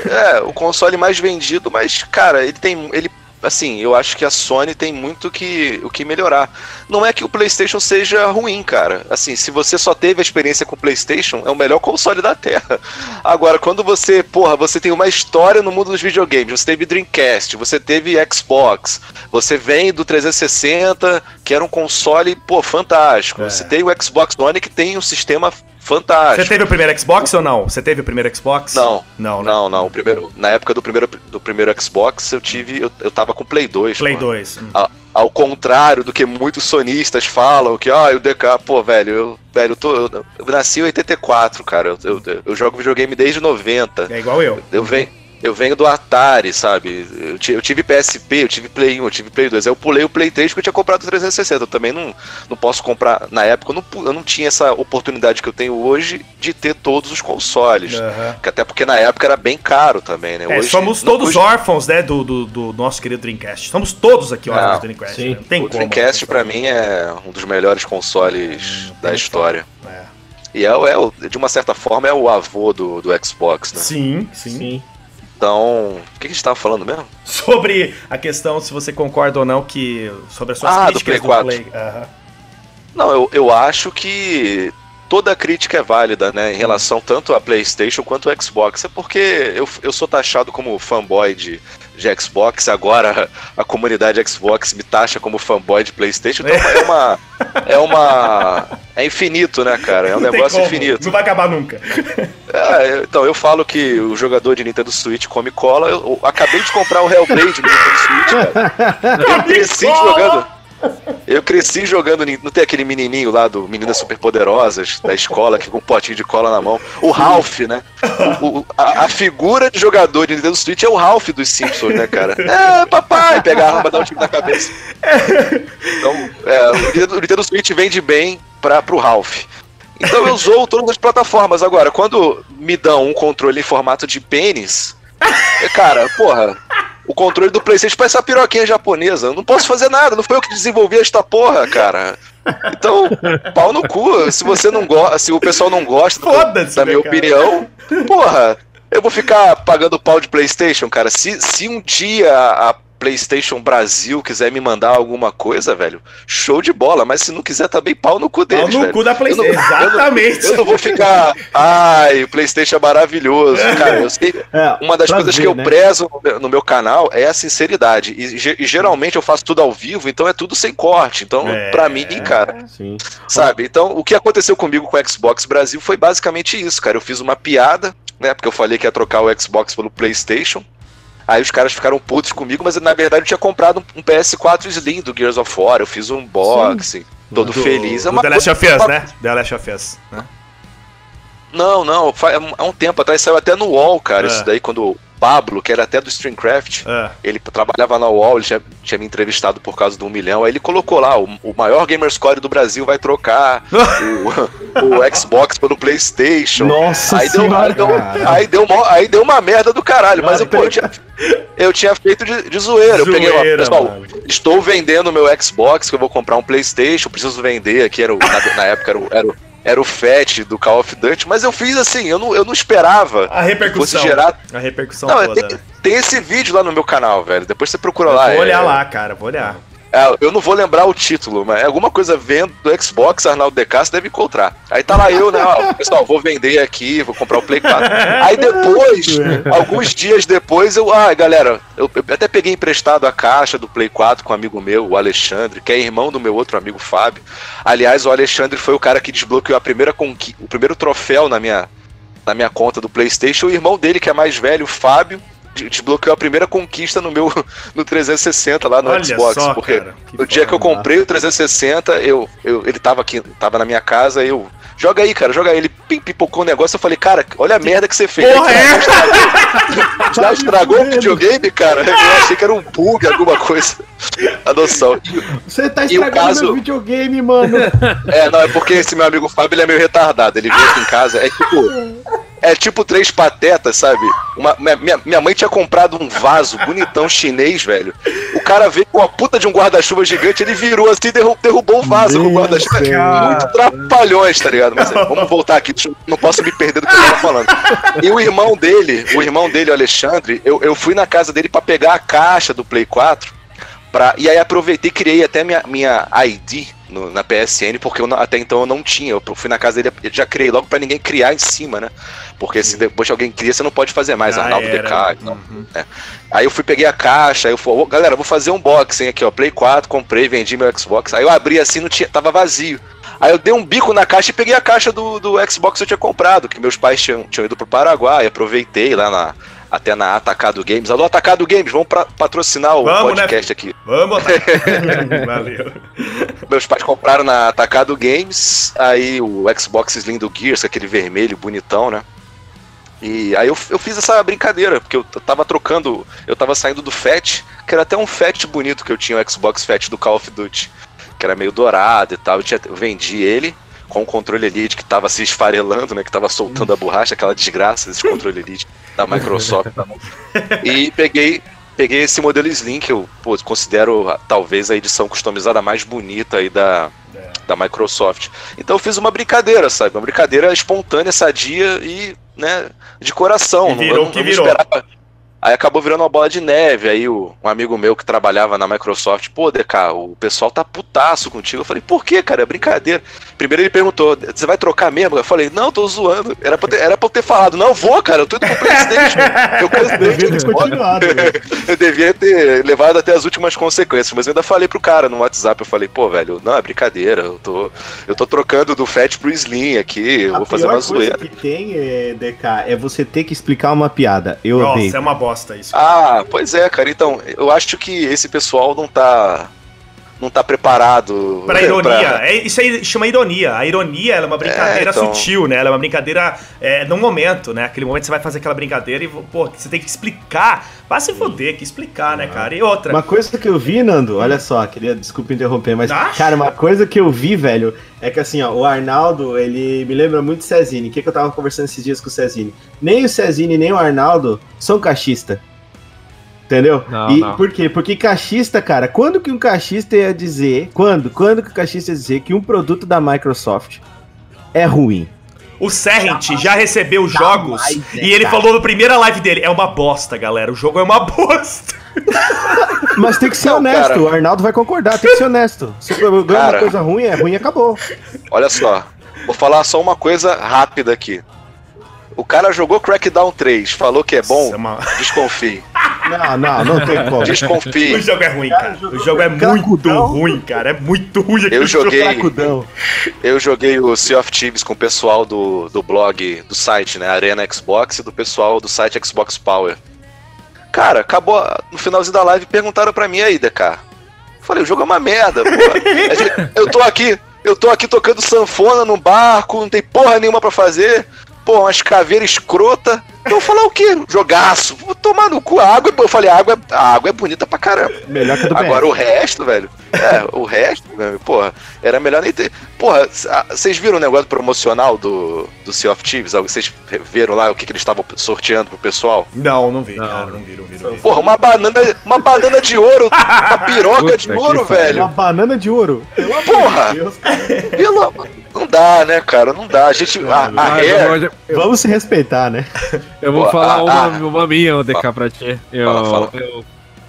É, o console mais vendido, mas, cara, ele tem. Ele assim, eu acho que a Sony tem muito que, o que melhorar. Não é que o PlayStation seja ruim, cara. Assim, se você só teve a experiência com o PlayStation, é o melhor console da Terra. [LAUGHS] Agora, quando você, porra, você tem uma história no mundo dos videogames, você teve Dreamcast, você teve Xbox, você vem do 360, que era um console, pô, fantástico. É. Você tem o Xbox One que tem um sistema fantástico. Você teve o primeiro Xbox ou não? Você teve o primeiro Xbox? Não. Não, né? não, não. O primeiro, na época do primeiro, do primeiro Xbox, eu tive. Eu, eu tava com Play 2. Play mano. 2. Hum. A, ao contrário do que muitos sonistas falam, que, ah, o DK, pô, velho, eu, velho, eu, tô, eu, eu nasci em 84, cara. Eu, eu, eu jogo videogame desde 90. É igual eu. Eu venho. Eu venho do Atari, sabe? Eu, eu, tive PSP, eu tive Play 1, eu tive Play 2. Aí eu pulei o Play 3 porque eu tinha comprado o 360. Eu também não, não posso comprar. Na época eu não, eu não tinha essa oportunidade que eu tenho hoje de ter todos os consoles. Uhum. Até porque na época era bem caro também, né? É, hoje, somos todos hoje... órfãos, né? Do, do, do, nosso querido Dreamcast. Somos todos aqui órfãos do Dreamcast. Sim. Né? Tem o como, Dreamcast, pra mim, é um dos melhores consoles hum, da história. É. E é, é, de uma certa forma, é o avô do, do Xbox, né? Sim, sim. sim. Então, o que a gente estava falando mesmo? [LAUGHS] Sobre a questão se você concorda ou não que sobre as suas ah, críticas do Play 4. Do Play. Uhum. Não, eu, eu acho que toda crítica é válida, né, em relação tanto a PlayStation quanto ao Xbox. É porque eu, eu sou taxado como fanboy de, de Xbox, agora a comunidade Xbox me taxa como fanboy de PlayStation, então é uma. [LAUGHS] É uma. É infinito, né, cara? É um negócio infinito. Não vai acabar nunca. É, então, eu falo que o jogador de Nintendo Switch come cola. Eu, eu acabei de comprar o Hellblade no Nintendo Switch, cara. [LAUGHS] Eu cresci jogando. Eu cresci jogando. Não tem aquele menininho lá do Meninas Superpoderosas da escola que com um potinho de cola na mão. O Ralph, né? O, a, a, figura de jogador de Nintendo Switch é o Ralph dos Simpsons, né, cara? É, papai! Pegar a arma dar um tiro na cabeça. Então, é, o, Nintendo, o Nintendo Switch vende bem pra, pro Ralph. Então eu usou todas as plataformas. Agora, quando me dão um controle em formato de pênis, é, cara, porra controle do PlayStation parece uma piroquinha japonesa. Eu não posso fazer nada, não foi eu que desenvolvi esta porra, cara. Então, pau no cu. Se você não gosta, se o pessoal não gosta da minha cara. opinião, porra, eu vou ficar pagando pau de PlayStation, cara. Se, se um dia a PlayStation Brasil quiser me mandar alguma coisa, velho, show de bola. Mas se não quiser, também pau no cu deles. Pau no velho. cu da PlayStation. Exatamente. Eu não, eu não, vou ficar. Ai, o PlayStation é maravilhoso. Cara, eu sei. É, uma das coisas ver, que eu né? prezo no meu canal é a sinceridade. E, e, geralmente eu faço tudo ao vivo, então é tudo sem corte. Então, é, pra mim, cara. Sim. Sabe? Então, o que aconteceu comigo com o Xbox Brasil foi basicamente isso, cara. Eu fiz uma piada, né? Porque eu falei que ia trocar o Xbox pelo PlayStation. Aí os caras ficaram putos comigo, mas na verdade eu tinha comprado um PS4 Slim do Gears of War. Eu fiz um unboxing, Sim. todo do, feliz. É uma The Last of Us, né? The Last of Us, né? Não, não, há um tempo atrás saiu até no UOL, cara, é. isso daí, quando Pablo, que era até do Streamcraft. Ah. Ele trabalhava na UOL, ele tinha, tinha me entrevistado por causa do um milhão. Aí ele colocou lá: o, o maior gamerscore do Brasil vai trocar [LAUGHS] o, o Xbox pelo PlayStation. Nossa aí deu, senhora, aí, deu, aí, deu mó- aí deu uma merda do caralho. Mas pô, eu tinha, eu tinha feito de, de zoeira. eu peguei Zoeira, pessoal, mano. estou vendendo meu Xbox, que eu vou comprar um PlayStation, preciso vender aqui. Era o- na, na época era o, era, o, era o FAT do Call of Duty, mas eu fiz assim, eu não, eu não esperava. A repercussão. Gerar- A repercussão Não, toda, tem, né? tem esse vídeo lá no meu canal, velho. Depois você procura Eu lá. vou é- olhar lá, cara, vou olhar. É, eu não vou lembrar o título, mas é alguma coisa vendo do Xbox, Arnaldo DK, você deve encontrar. Aí tá lá eu, né? ó, pessoal, vou vender aqui, vou comprar o Play 4. Aí depois, alguns dias depois, eu. Ah, galera, eu, eu até peguei emprestado a caixa do Play 4 com um amigo meu, o Alexandre, que é irmão do meu outro amigo Fábio. Aliás, o Alexandre foi o cara que desbloqueou a primeira o primeiro troféu na minha, na minha conta do PlayStation. O irmão dele, que é mais velho, o Fábio. De- Desbloqueou a primeira conquista no meu [LAUGHS] no 360 lá no Olha Xbox. só, porque cara. no dia que eu comprei o 360, eu, eu, ele tava aqui, tava na minha casa, eu. Joga aí, cara, joga aí. Ele pim, pipocou o negócio, eu falei, cara, olha a merda que você fez. Porra, é? Já estragou [LAUGHS] o videogame, cara? Eu achei que era um bug, alguma coisa. [LAUGHS] A noção. Você tá E o estragando caso- meu videogame, mano. É, não, é porque esse meu amigo Fábio ele é meio retardado. Ele veio aqui em casa, é tipo. É tipo três patetas, sabe? Uma, minha- minha, mãe tinha comprado um vaso bonitão chinês, velho. O cara veio com a puta de um guarda-chuva gigante, ele virou assim e derru- derrubou o vaso com o Meu guarda-chuva. Muito trapalhões, tá ligado? Mas é, vamos voltar aqui, não posso me perder do que eu tava falando. E o irmão dele, o irmão dele, o Alexandre, eu, eu fui na casa dele pra pegar a caixa do Play 4. Pra, e aí aproveitei e criei até minha, minha ID no- na PSN, porque eu até então eu não tinha. Eu fui na casa dele, eu já criei logo pra ninguém criar em cima, né? Porque se depois que alguém cria, você não pode fazer mais, Já Arnaldo. DK. Então. Uhum. Aí eu fui, peguei a caixa, aí eu falei, "Ô, galera, vou fazer um unboxing aqui, ó. Play 4, comprei, vendi meu Xbox. Aí eu abri assim, não tinha, tava vazio. Aí eu dei um bico na caixa e peguei a caixa do, do Xbox que eu tinha comprado, que meus pais tinham, tinham ido pro Paraguai, aproveitei lá na. Até na Atacado Games. Alô, Atacado Games, vamos pra- patrocinar o Vamos, né, podcast aqui. Vamos. [LAUGHS] Valeu. Meus pais compraram na Atacado Games, aí o Xbox Slim do Gears, aquele vermelho bonitão, né? E aí eu, eu fiz essa brincadeira, porque eu tava trocando, eu tava saindo do Fat, que era até um Fat bonito que eu tinha, o Xbox Fat do Call of Duty, que era meio dourado e tal, eu, tinha, eu vendi ele com o controle Elite que tava se esfarelando, né, que tava soltando a borracha, aquela desgraça desse controle Elite da Microsoft. e peguei peguei esse modelo Slim que eu pô, considero ah, talvez a edição customizada mais bonita aí da, da Microsoft. Então eu fiz uma brincadeira, sabe? Uma brincadeira espontânea, sadia e, né, de coração. E Não- virou eu que não virou. esperava- Aí acabou virando uma bola de neve. Aí o, um amigo meu que trabalhava na Microsoft, pô, DK, o pessoal tá putaço contigo. Eu falei, por que, cara? É brincadeira. Primeiro ele perguntou, você vai trocar mesmo? Eu falei, não, tô zoando. Era pra, ter, era pra eu ter falado, não, vou, cara, eu tô indo pro Playstation. [LAUGHS] Eu Devia de ter continuado. né? [LAUGHS] eu devia ter levado até as últimas consequências, mas eu ainda falei pro cara no WhatsApp, eu falei, pô, velho, não, é brincadeira, eu tô, eu tô trocando do Fat pro Slim aqui, eu A vou fazer uma coisa zoeira. que tem, é, DK, é você ter que explicar uma piada. Eu Nossa, odeio. é uma bosta isso. Ah, pois é, cara, então, eu acho que esse pessoal não tá, não tá preparado... Pra ironia. É, isso aí chama ironia. A ironia ela é uma brincadeira É, então. sutil, né? Ela é uma brincadeira é, no momento, né? Aquele momento você vai fazer aquela brincadeira e, pô, você tem que explicar. Vai se foder, que explicar, né, cara? E outra. Uma coisa que eu vi, Nando, olha só, queria, desculpa interromper, mas, cara, uma coisa que eu vi, velho, é que assim, ó, o Arnaldo, ele me lembra muito o Cezine. O que, que eu tava conversando esses dias com o Cezine? Nem o Cezine, nem o Arnaldo são cachista. Entendeu? Não, e não. por quê? Porque cachista, cara, quando que um cachista ia dizer, quando, quando que o cachista ia dizer que um produto da Microsoft é ruim? O Serrent já recebeu jogos Jamais, né, e ele cara? falou no primeira live dele: é uma bosta, galera. O jogo é uma [LAUGHS] bosta. [LAUGHS] Mas tem que ser Não, honesto, cara. o Arnaldo vai concordar, tem que ser honesto. Se o é uma coisa ruim, é ruim e acabou. Olha só, vou falar só uma coisa rápida aqui. O cara jogou Crackdown 3, falou que é bom, Isso é desconfie. Não, não, não tem como. O Desconfie. jogo é ruim, cara. O jogo é muito ruim, cara. É muito ruim. Eu aquele jogo. joguei- Cracudão. Eu joguei o Sea of Thieves com o pessoal do, do blog, do site, né? Arena Xbox e do pessoal do site Xbox Power. Cara, acabou. No finalzinho da live perguntaram pra mim aí, DK. Falei, o jogo é uma merda, pô. A gente- Eu tô aqui, eu tô aqui tocando sanfona no barco, não tem porra nenhuma pra fazer. Pô, umas caveiras escrota. Eu vou falar o quê? Jogaço. Vou tomar no cu. A água, eu falei, a água, a água é bonita pra caramba. Melhor que a do Agora BR. o resto, velho. É, o resto, velho, porra, era melhor nem ter. Porra, ah, vocês viram o negócio promocional do, do Sea of Thieves? Vocês viram lá o que, que eles estavam sorteando pro pessoal? Não, não vi, Não. cara, não vi, não vi, não vi. Porra, uma banana, uma banana de ouro, [LAUGHS] uma piroca Puta de ouro, velho. Uma banana de ouro. Pelo amor Porra! de Deus, cara. Pelo... Não dá, né, cara? Não dá. A gente. A, a vou- eu- Vamos se respeitar, né? eu vou Pô, falar ah, uma, ah. uma minha, DK, pra ti. Eu, Fala, fala. eu,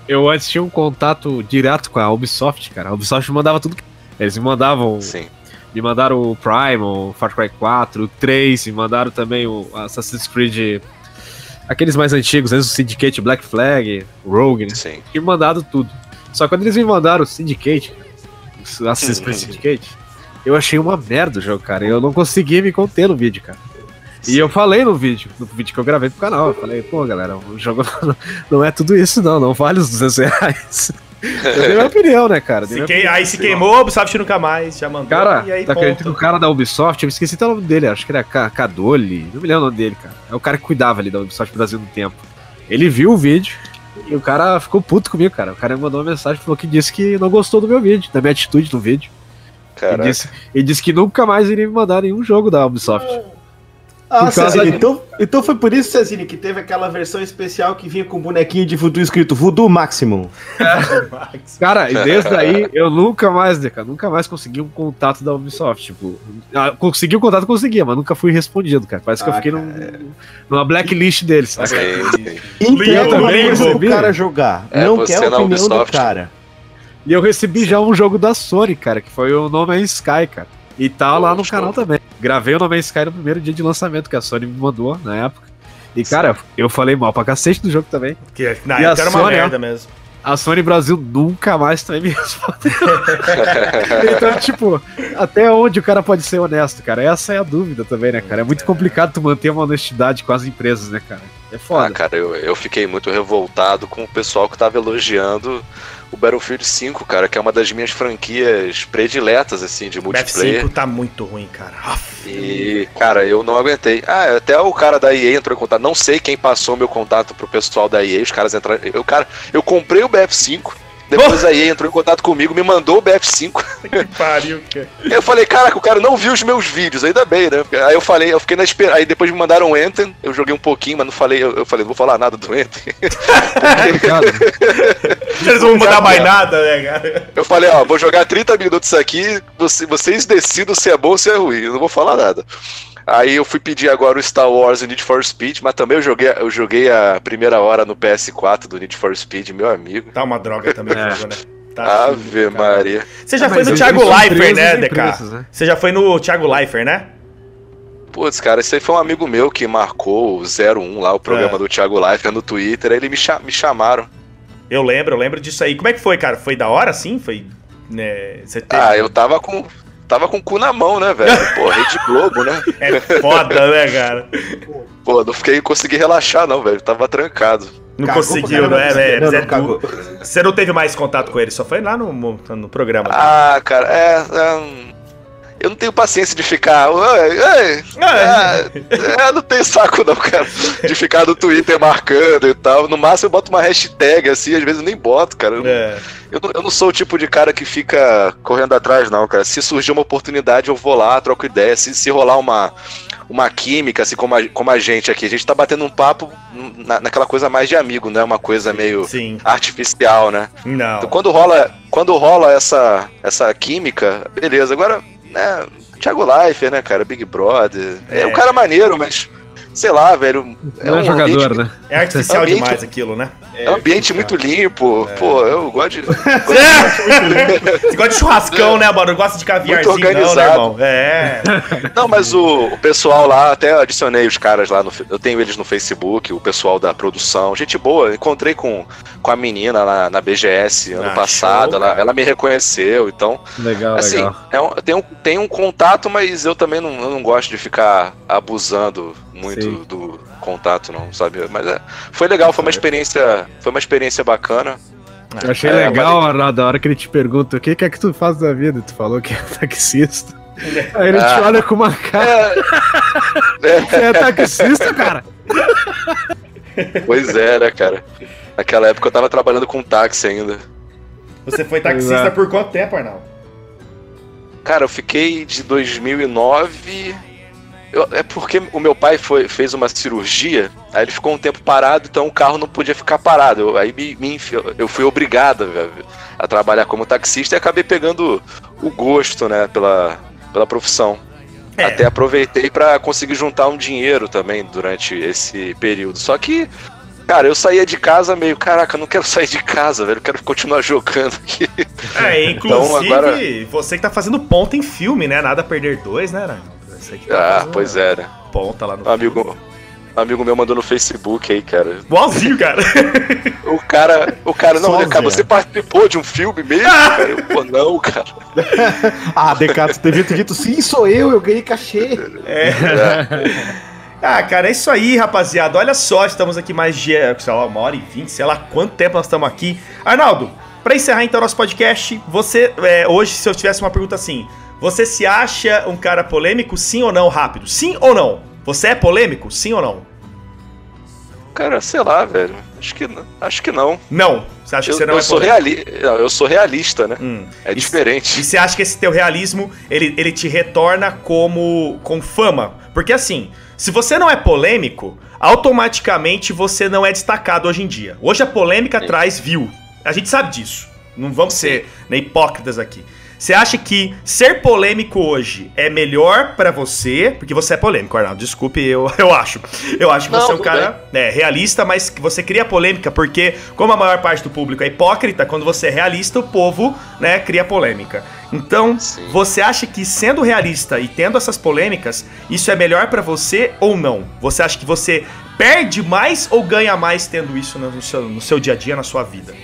eu antes tinha um contato direto com a Ubisoft, cara. A Ubisoft me mandava tudo. Eles me mandavam. Sim. Me mandaram o Primal, o Far Cry 4, o 3, me mandaram também o Assassin's Creed. Aqueles mais antigos, antes do Syndicate, Black Flag, Rogue, né? Sim. Tinha me mandado tudo. Só que quando eles me mandaram o Syndicate, o Assassin's Creed Syndicate, eu achei uma merda o jogo, cara. Eu não consegui me conter no vídeo, cara. E eu falei no vídeo, no vídeo que eu gravei pro canal, eu falei, pô, galera, o jogo [LAUGHS] não é tudo isso não, não vale os 200 reais. Eu dei minha opinião, né, cara? Se opinião. aí se queimou, o Ubisoft nunca mais, já mandou. Cara, e aí, tá acreditando que o cara da Ubisoft, eu esqueci até o nome dele, acho que era Ca- Cadoli, não me lembro o nome dele, cara. É o cara que cuidava ali da Ubisoft Brasil no tempo. Ele viu o vídeo e o cara ficou puto comigo, cara. O cara me mandou uma mensagem falou que disse que não gostou do meu vídeo, da minha atitude no vídeo. E disse, e disse que nunca mais iria me mandar nenhum jogo da Ubisoft. Ah, Cezine, de- então, então foi por isso, Cezine, que teve aquela versão especial que vinha com um bonequinho de voodoo escrito Voodoo Maximum. [LAUGHS] Cara, e desde aí eu nunca mais, né, cara, nunca mais consegui um contato da Ubisoft. Tipo, ah, consegui o contato, conseguia, mas nunca fui respondido, cara. Parece que eu Ah, fiquei num, numa blacklist deles. Entrega Limbo, uma coisa limbo. pro cara jogar. É, não quer a opinião do Ubisoft. cara. E eu recebi já um jogo da Sony, cara, que foi o No Man's Sky, cara. E tá lá no Show. canal também. Gravei o No Man's Sky no primeiro dia de lançamento que a Sony me mandou na época. E, cara, eu falei mal pra cacete do jogo também. Que na E a época era uma Sony, ó. merda mesmo. A Sony Brasil nunca mais também me respondeu. [LAUGHS] então, tipo, até onde o cara pode ser honesto, cara? Essa é a dúvida também, né, cara? É muito complicado tu manter uma honestidade com as empresas, né, cara? É Ah, foda. cara, eu, eu fiquei muito revoltado com o pessoal que tava elogiando o Battlefield 5, cara, que é uma das minhas franquias prediletas, assim, de multiplayer. BF5 tá muito ruim, cara. Aff. E, cara, eu não aguentei. Ah, até o cara da EA entrou em contato. Não sei quem passou meu contato pro pessoal da EA. Os caras entraram. Eu, cara, eu comprei o BF5. Depois a EA entrou em contato comigo, me mandou o BF5. Que pariu, cara. Eu falei, caraca, o cara não viu os meus vídeos, ainda bem, né? Aí eu falei, eu fiquei na espera. Aí depois me mandaram o Anthem, eu joguei um pouquinho, mas não falei, eu, eu falei, não vou falar nada do Anthem. [LAUGHS] Eles não vão mudar mais nada, né, cara? Eu falei, ó, vou jogar 30 minutos aqui, você- vocês decidam se é bom ou se é ruim, eu não vou falar nada. Aí eu fui pedir agora o Star Wars e o Need for Speed, mas também eu joguei, eu joguei a primeira hora no PS4 do Need for Speed, meu amigo. Tá uma droga também É. jogo, né? Tá Ave fudido, cara. Maria. Você já Ah, foi no Thiago Leifert, né, DK? né? Você já foi no Thiago Leifert, né? Putz, cara, esse aí foi um amigo meu que marcou o 01 lá, o programa É. do Thiago Leifert no Twitter, aí eles me, cha- me chamaram. Eu lembro, eu lembro disso aí. Como é que foi, cara? Foi da hora, sim? Foi. Né, você teve... Ah, eu tava com. Tava com o cu na mão, né, velho? Pô, Rede Globo, né? [LAUGHS] É foda, né, cara? Pô, não fiquei, consegui relaxar, não, velho. Tava trancado. Não Cagou conseguiu, caramba, não é, velho? Não, Zé não, Você não teve mais contato com ele, só foi lá no, no programa. Ah, cara, é. é, eu não tenho paciência de ficar. "Oi, ei, Ah, é, é, não tenho saco, não, cara. De ficar no Twitter marcando e tal. No máximo eu boto uma hashtag assim, às vezes eu nem boto, cara. Eu, é. eu não, eu não sou o tipo de cara que fica correndo atrás, não, cara. Se surgir uma oportunidade, eu vou lá, troco ideia. Se, se rolar uma, uma química, assim como a, como a gente aqui, a gente tá batendo um papo na, naquela coisa mais de amigo, né? Uma coisa meio Sim. artificial, né? Não. Então, quando rola, quando rola essa, essa química, beleza. Agora, né, Thiago Leifert, né, cara, Big Brother. É, É. um cara maneiro, mas sei lá, velho. Não é um jogador, ambiente, né? É artificial Ambiente- demais aquilo, né? É um ambiente muito limpo. É. Pô, eu gosto de. [LAUGHS] [LAUGHS] Você gosta de churrascão, né, mano? Gosta de caviarzinho, Muito não, né, organizado. irmão? É. [LAUGHS] Não, mas o, o pessoal lá, até adicionei os caras lá no. Eu tenho eles no Facebook, o pessoal da produção. Gente boa, encontrei com, com a menina lá na BGS ano Ah, passado. show, ela, ela me reconheceu, então. Legal, Assim, legal. é um, tem, um, tem um contato, mas eu também não, eu não gosto de ficar abusando muito Sim. do contato, não, sabe? Mas é, foi legal, foi uma experiência, foi uma experiência bacana. Eu achei É, legal a- da hora que ele te pergunta o que, que é que tu faz da vida. Tu falou que é taxista. Aí ele te Ah. olha com uma cara. É, [LAUGHS] Você é taxista, cara? pois é, né, cara? Naquela época eu tava trabalhando com táxi ainda. Você foi taxista Exato. por quanto tempo, Arnaldo? Cara, eu fiquei de 2009. Eu- é porque o meu pai foi, fez uma cirurgia, aí ele ficou um tempo parado, então o carro não podia ficar parado. Eu- aí me, me eu fui obrigado velho, a trabalhar como taxista e acabei pegando o gosto, né, pela, pela profissão. É. Até aproveitei pra conseguir juntar um dinheiro também durante esse período. Só que, cara, eu saía de casa meio, caraca, eu não quero [LAUGHS] sair de casa, velho, eu quero continuar jogando aqui. É, inclusive, Então, agora- você que tá fazendo ponta em filme, né? Nada a perder dois, né, Arnaldo? Você que tá Ah, pois é, né? Ponta lá no amigo, um amigo meu mandou no Facebook aí, cara. Igualzinho, cara. O cara, o cara, não, Zé. você participou de um filme mesmo, cara? Eu, pô, não, cara. [LAUGHS] Ah, Decato, você devia ter dito sim, sou eu, eu ganhei cachê. É. Ah, cara, é isso aí, rapaziada. Olha só, estamos aqui mais de, sei lá, uma hora e vinte, sei lá quanto tempo nós estamos aqui. Arnaldo, pra encerrar então nosso podcast, você, é, hoje, se eu tivesse uma pergunta assim, você se acha um cara polêmico, sim ou não, rápido? Sim ou não? Você é polêmico, sim ou não? Cara, sei lá, velho. Acho que, não- acho que não. Não. Você acha Eu, que você não eu é sou reali eu sou realista, né? Hum. É E- diferente. E você acha que esse teu realismo, ele, ele te retorna como com fama? Porque assim, se você não é polêmico, automaticamente você não é destacado hoje em dia. Hoje a polêmica Sim. traz view. A gente sabe disso. Não vamos ser né, hipócritas aqui. Você acha que ser polêmico hoje é melhor pra você? Porque você é polêmico, Arnaldo. Desculpe, eu, [LAUGHS] eu acho. Eu acho que Não, você é um cara é, realista, mas você cria polêmica, porque, como a maior parte do público é hipócrita, quando você é realista, o povo né, cria polêmica. Então, Sim. você acha que sendo realista e tendo essas polêmicas, isso é melhor pra você ou não? Você acha que você perde mais ou ganha mais tendo isso no seu, no seu dia a dia, na sua vida?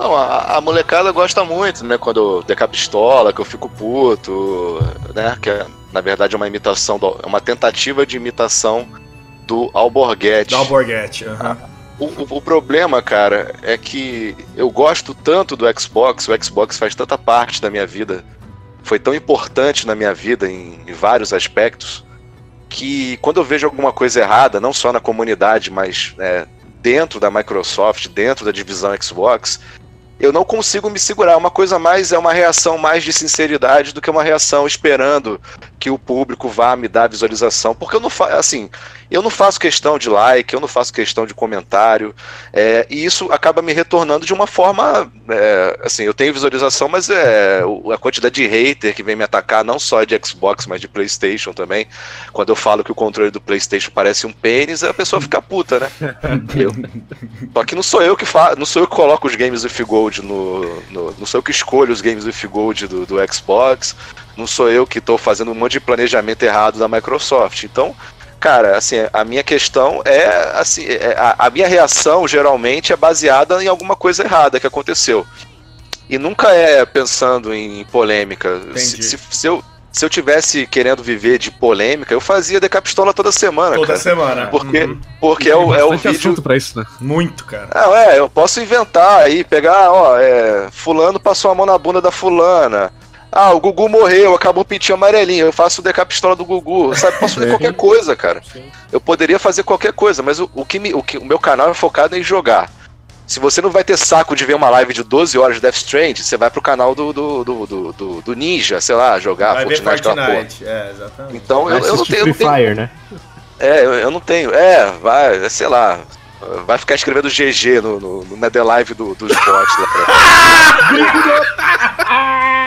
Não, a, a molecada gosta muito, né? Quando eu a pistola, que eu fico puto, né? Que é, na verdade é uma imitação, do, é uma tentativa de imitação do Alborguete. Dá o borguete. aham. O, o- o problema, cara, é que eu gosto tanto do Xbox, o Xbox faz tanta parte da minha vida, foi tão importante na minha vida em, em vários aspectos, que quando eu vejo alguma coisa errada, não só na comunidade, mas é, dentro da Microsoft, dentro da divisão Xbox, eu não consigo me segurar. Uma coisa mais é uma reação mais de sinceridade do que uma reação esperando que o público vá me dar visualização, porque eu não faço assim, eu não faço questão de like, eu não faço questão de comentário, é, e isso acaba me retornando de uma forma, é, assim, eu tenho visualização, mas é a quantidade de hater que vem me atacar, não só de Xbox, mas de PlayStation também. Quando eu falo que o controle do PlayStation parece um pênis, a pessoa fica puta, né? [LAUGHS] Eu- Só que não sou eu que fa não sou eu que coloco os games with gold no, no- não sou eu que escolho os games with gold do, do Xbox, não sou eu que estou fazendo um monte de planejamento errado da Microsoft. Então, cara, assim, a minha questão é assim, é- a, a minha reação geralmente é baseada em alguma coisa errada que aconteceu. E nunca é pensando em polêmica. Se, se, se eu se eu tivesse querendo viver de polêmica, eu fazia decapistola toda semana, Toda cara. semana. Porque, Uhum. porque é o, é o vídeo assunto pra isso, né? Muito, cara. não, é, eu posso inventar aí, pegar, ó, é, fulano passou a mão na bunda da fulana. Ah, o Gugu morreu, acabou o pintinho amarelinho, eu faço o decapistola do Gugu, sabe? Posso fazer qualquer coisa, cara. Eu poderia fazer qualquer coisa, mas o, o que me, o, que, o meu canal é focado em jogar. Se você não vai ter saco de ver uma live de 12 horas de Death Strand, você vai pro canal do, do, do, do, do- do Ninja, sei lá, jogar Vai ver Fortnite, porra. Fortnite. É, exatamente. Então eu, Vai eu não tenho, Free tenho Fire, né? é, eu, eu não tenho. É, vai, sei lá. Vai ficar escrevendo GG no, no, no- na The Live do, dos bots lá. [LAUGHS] [LAUGHS]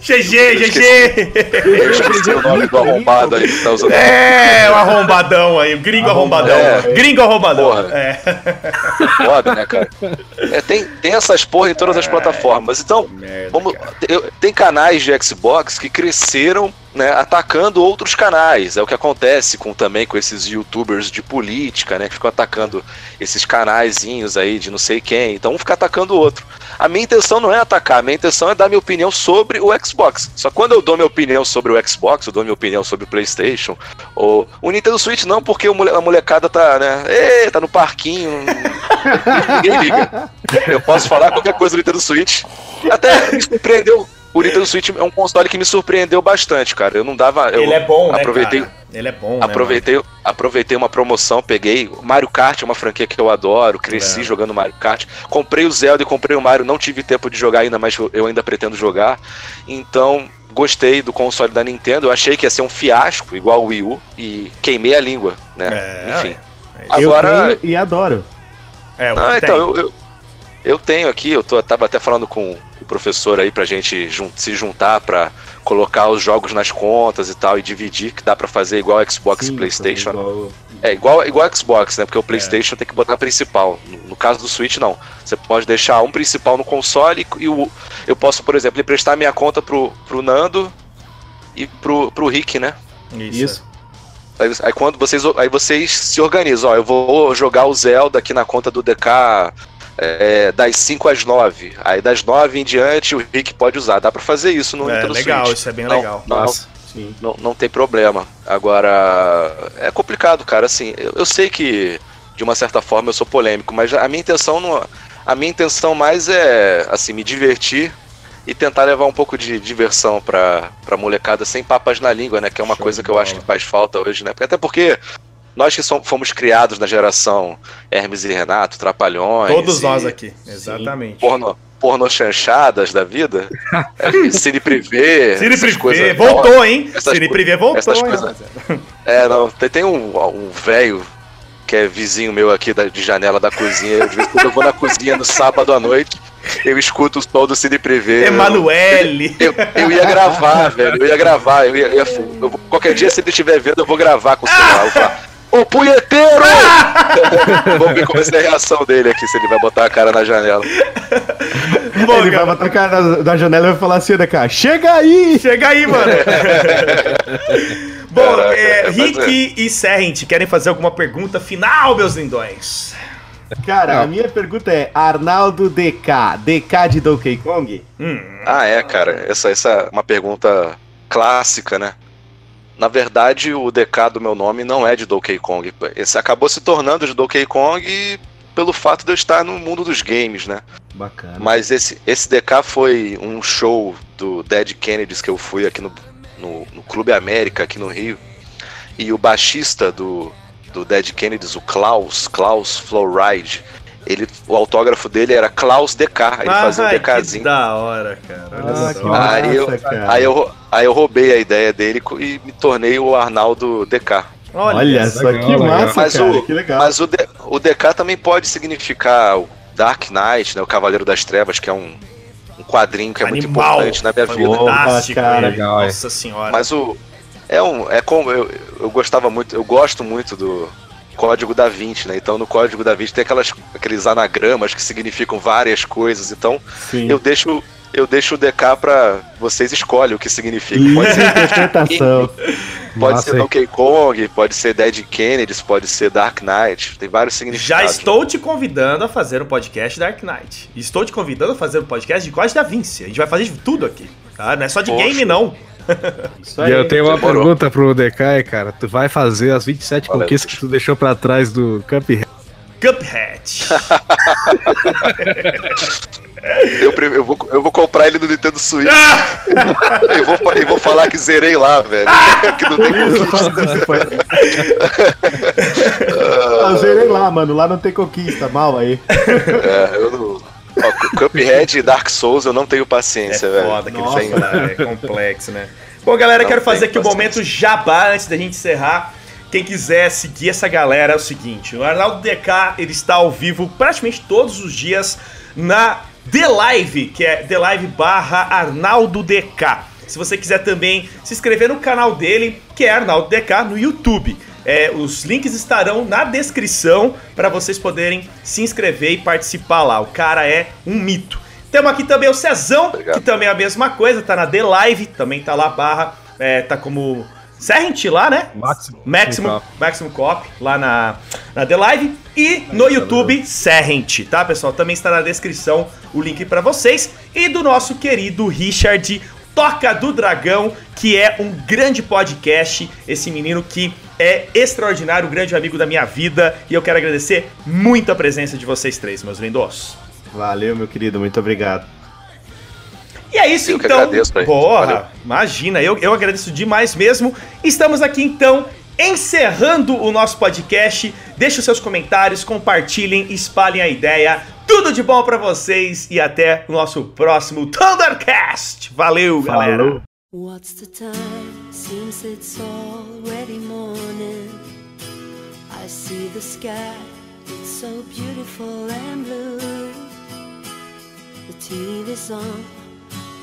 GG, GG! Eu esqueci o nome do arrombado aí que tá usando. É, o arrombadão aí, o gringo arrombadão. É. Gringo arrombadão. Porra. É. Foda, né, cara? É, tem, tem essas porra em todas as plataformas. Então, Merda, vamos, eu- tem canais de Xbox que cresceram né, atacando outros canais. É o que acontece com também com esses youtubers de política, né? Que ficam atacando esses canaizinhos aí de não sei quem. Então um fica atacando o outro. A minha intenção não é atacar, a minha intenção é dar minha opinião sobre o Xbox. Só quando eu dou minha opinião sobre o Xbox, eu dou minha opinião sobre o Playstation, ou o Nintendo Switch não, porque a molecada tá, né? Ê, tá no parquinho. [LAUGHS] Ninguém liga. Eu posso falar qualquer coisa do Nintendo Switch. Até me surpreendeu, O Nintendo Switch é um console que me surpreendeu bastante, cara. Eu não dava. Eu Ele é bom, né, aproveitei, cara? Ele é bom, aproveitei, aproveitei uma promoção, peguei. Mario Kart é uma franquia que eu adoro, cresci É. jogando Mario Kart. Comprei o Zelda e comprei o Mario, não tive tempo de jogar ainda, mas eu- ainda pretendo jogar. Então, gostei do console da Nintendo. Eu achei que ia ser um fiasco, igual o Wii U, e queimei a língua, né? É, Enfim. Eu Agora. tenho e adoro. É, o Ah, então, eu, eu, eu tenho aqui, eu tô, tava até falando com o professor aí pra gente jun- se juntar pra colocar os jogos nas contas e tal e dividir, que dá pra fazer igual Xbox Sim, e PlayStation. igual- É, igual, igual Xbox, né? Porque o PlayStation tem que botar principal. No, no caso do Switch, não. Você pode deixar um principal no console e o, eu posso, por exemplo, emprestar minha conta pro, pro Nando e pro, pro Rick, né? Isso. Aí, aí quando vocês, aí vocês se organizam, ó, eu vou jogar o Zelda aqui na conta do DK é, das 5 às 9. Aí das 9 em diante o Rick pode usar. Dá pra fazer isso no É Nintendo legal, Switch. isso é bem Não, legal. Não, Nossa, sim. não, não tem problema. Agora, é complicado, cara. Assim, eu, eu sei que de uma certa forma eu sou polêmico, mas a minha intenção não, a minha intenção mais é assim me divertir e tentar levar um pouco de diversão pra, pra molecada sem papas na língua, né? Que é uma Show coisa que eu acho que faz falta hoje, né? Até porque nós que som- fomos criados na geração Hermes e Renato, Trapalhões, Todos e nós aqui, exatamente. Porno, porno chanchadas da vida, [LAUGHS] é, Cine Privé, Cine Privé, coisas- voltou, hein? essas Cine Privé voltou, essas hein? coisas-? É, não, tem, tem um, um velho que é vizinho meu aqui da- de janela da cozinha. Eu, quando eu vou na cozinha no sábado à noite, eu escuto o som do Cine Privé. Emanuele. Eu, eu ia gravar, velho. Eu ia gravar. Eu ia, eu ia- eu qualquer dia, se ele estiver vendo, eu vou gravar com o celular. Ô punheteiro! [LAUGHS] Vamos ver como vai ser a reação dele aqui, se ele vai botar a cara na janela. Bom, Ele vai cara, botar a cara na, na janela e vai falar assim, né, cara? Chega aí! Chega aí, mano. [LAUGHS] Bom, Caraca, é, Rick e Serrent, querem fazer alguma pergunta final, meus lindões? Cara, Não. a minha pergunta é: Arnaldo DK, DK de Donkey Kong? Hum, Ah, é, cara. Essa, essa é uma pergunta clássica, né? Na verdade, o DK do meu nome não é de Donkey Kong. Esse acabou se tornando de Donkey Kong pelo fato de eu estar no mundo dos games, né? Bacana. Mas esse, esse DK foi um show do Dead Kennedys que eu fui aqui no, no, no Clube América, aqui no Rio. E o baixista do, do Dead Kennedys, o Klaus, Klaus Flowride, ele, o autógrafo dele era Klaus DK. Ele fazia um Ai, que DKzinho. da hora, cara. Olha Ah, só. que Aí eu- massa, cara. Aí eu, aí eu roubei a ideia dele e me tornei o Arnaldo DK. Olha, só legal, que massa, Mas cara. o- que legal. Mas o, D- o DK também pode significar o Dark Knight, né, o Cavaleiro das Trevas, que é um, um quadrinho que é muito Animal. importante na minha vida. Fantástico, cara. Legal. Nossa senhora. Mas o é um é como eu, eu gostava muito, eu gosto muito do Código da Vinci, né? Então no Código da Vinci tem aquelas aqueles anagramas que significam várias coisas. Então Sim. eu deixo eu deixo o DK pra vocês escolhem o que significa. Pode ser Interpretação. [LAUGHS] Pode Massa, ser? Donkey Kong, pode ser Dead Kennedys, pode ser Dark Knight, tem vários Já significados. estou te convidando a fazer um podcast Dark Knight. Estou te convidando a fazer um podcast de Código da Vinci. A gente vai fazer de tudo aqui. Tá? Não é só de Poxa. game, não. Isso E eu tenho uma demorou. pergunta pro DK, cara. Tu vai fazer as 27 Olha, conquistas que tu deixou pra trás do Cuphead. Cuphead. [LAUGHS] [LAUGHS] Eu, eu, vou, eu vou comprar ele no Nintendo Switch. [LAUGHS] eu, vou, eu vou falar que zerei lá, velho. [LAUGHS] que não tem conquista. isso, faz. Eu zerei lá, mano. Lá não tem conquista. Mal aí. É, eu não. Ó, Cu- Cuphead e Dark Souls eu não tenho É paciência, velho. foda aquele Nossa. jogo lá, é complexo, né? Bom, galera, Não quero fazer aqui o momento jabá antes da gente encerrar. Quem quiser seguir essa galera é o seguinte: o Arnaldo DK ele está ao vivo praticamente todos os dias na The Live, que é The Live barra Arnaldo DK. Se você quiser também se inscrever no canal dele, que é Arnaldo DK, no YouTube. É, os links estarão na descrição para vocês poderem se inscrever e participar lá. O cara é um mito. Temos aqui também o Cezão, Obrigado. que também é a mesma coisa, tá na The Live, também tá lá barra, é, tá como Serrent lá, né? Máximo. Maximum, Maximum Cop, lá na, na The Live. E no YouTube, Serrent, tá, pessoal? Também está na descrição o link pra vocês. E do nosso querido Richard Toca do Dragão, que é um grande podcast. Esse menino que é extraordinário, um grande amigo da minha vida. E eu quero agradecer muito a presença de vocês três, meus lindos. Valeu, meu querido. Muito obrigado. E é isso Eu que então. agradeço aí. Porra, Valeu. imagina, eu, eu agradeço demais mesmo. Estamos aqui então encerrando o nosso podcast. Deixe os seus comentários, compartilhem, espalhem a ideia. Tudo de bom pra vocês e até o nosso próximo Thundercast. Valeu, galera. What's the time? Seems it's already morning. I see the sky, it's so beautiful and blue. The TV's on,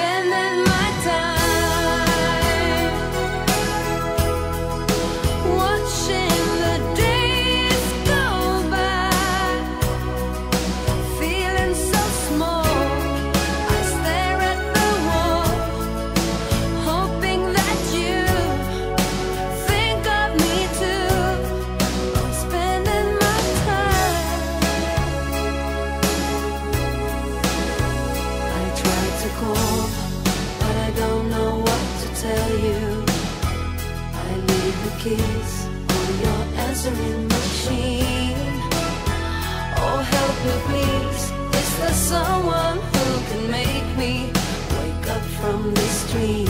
Spending my someone who can make me wake up from this dream?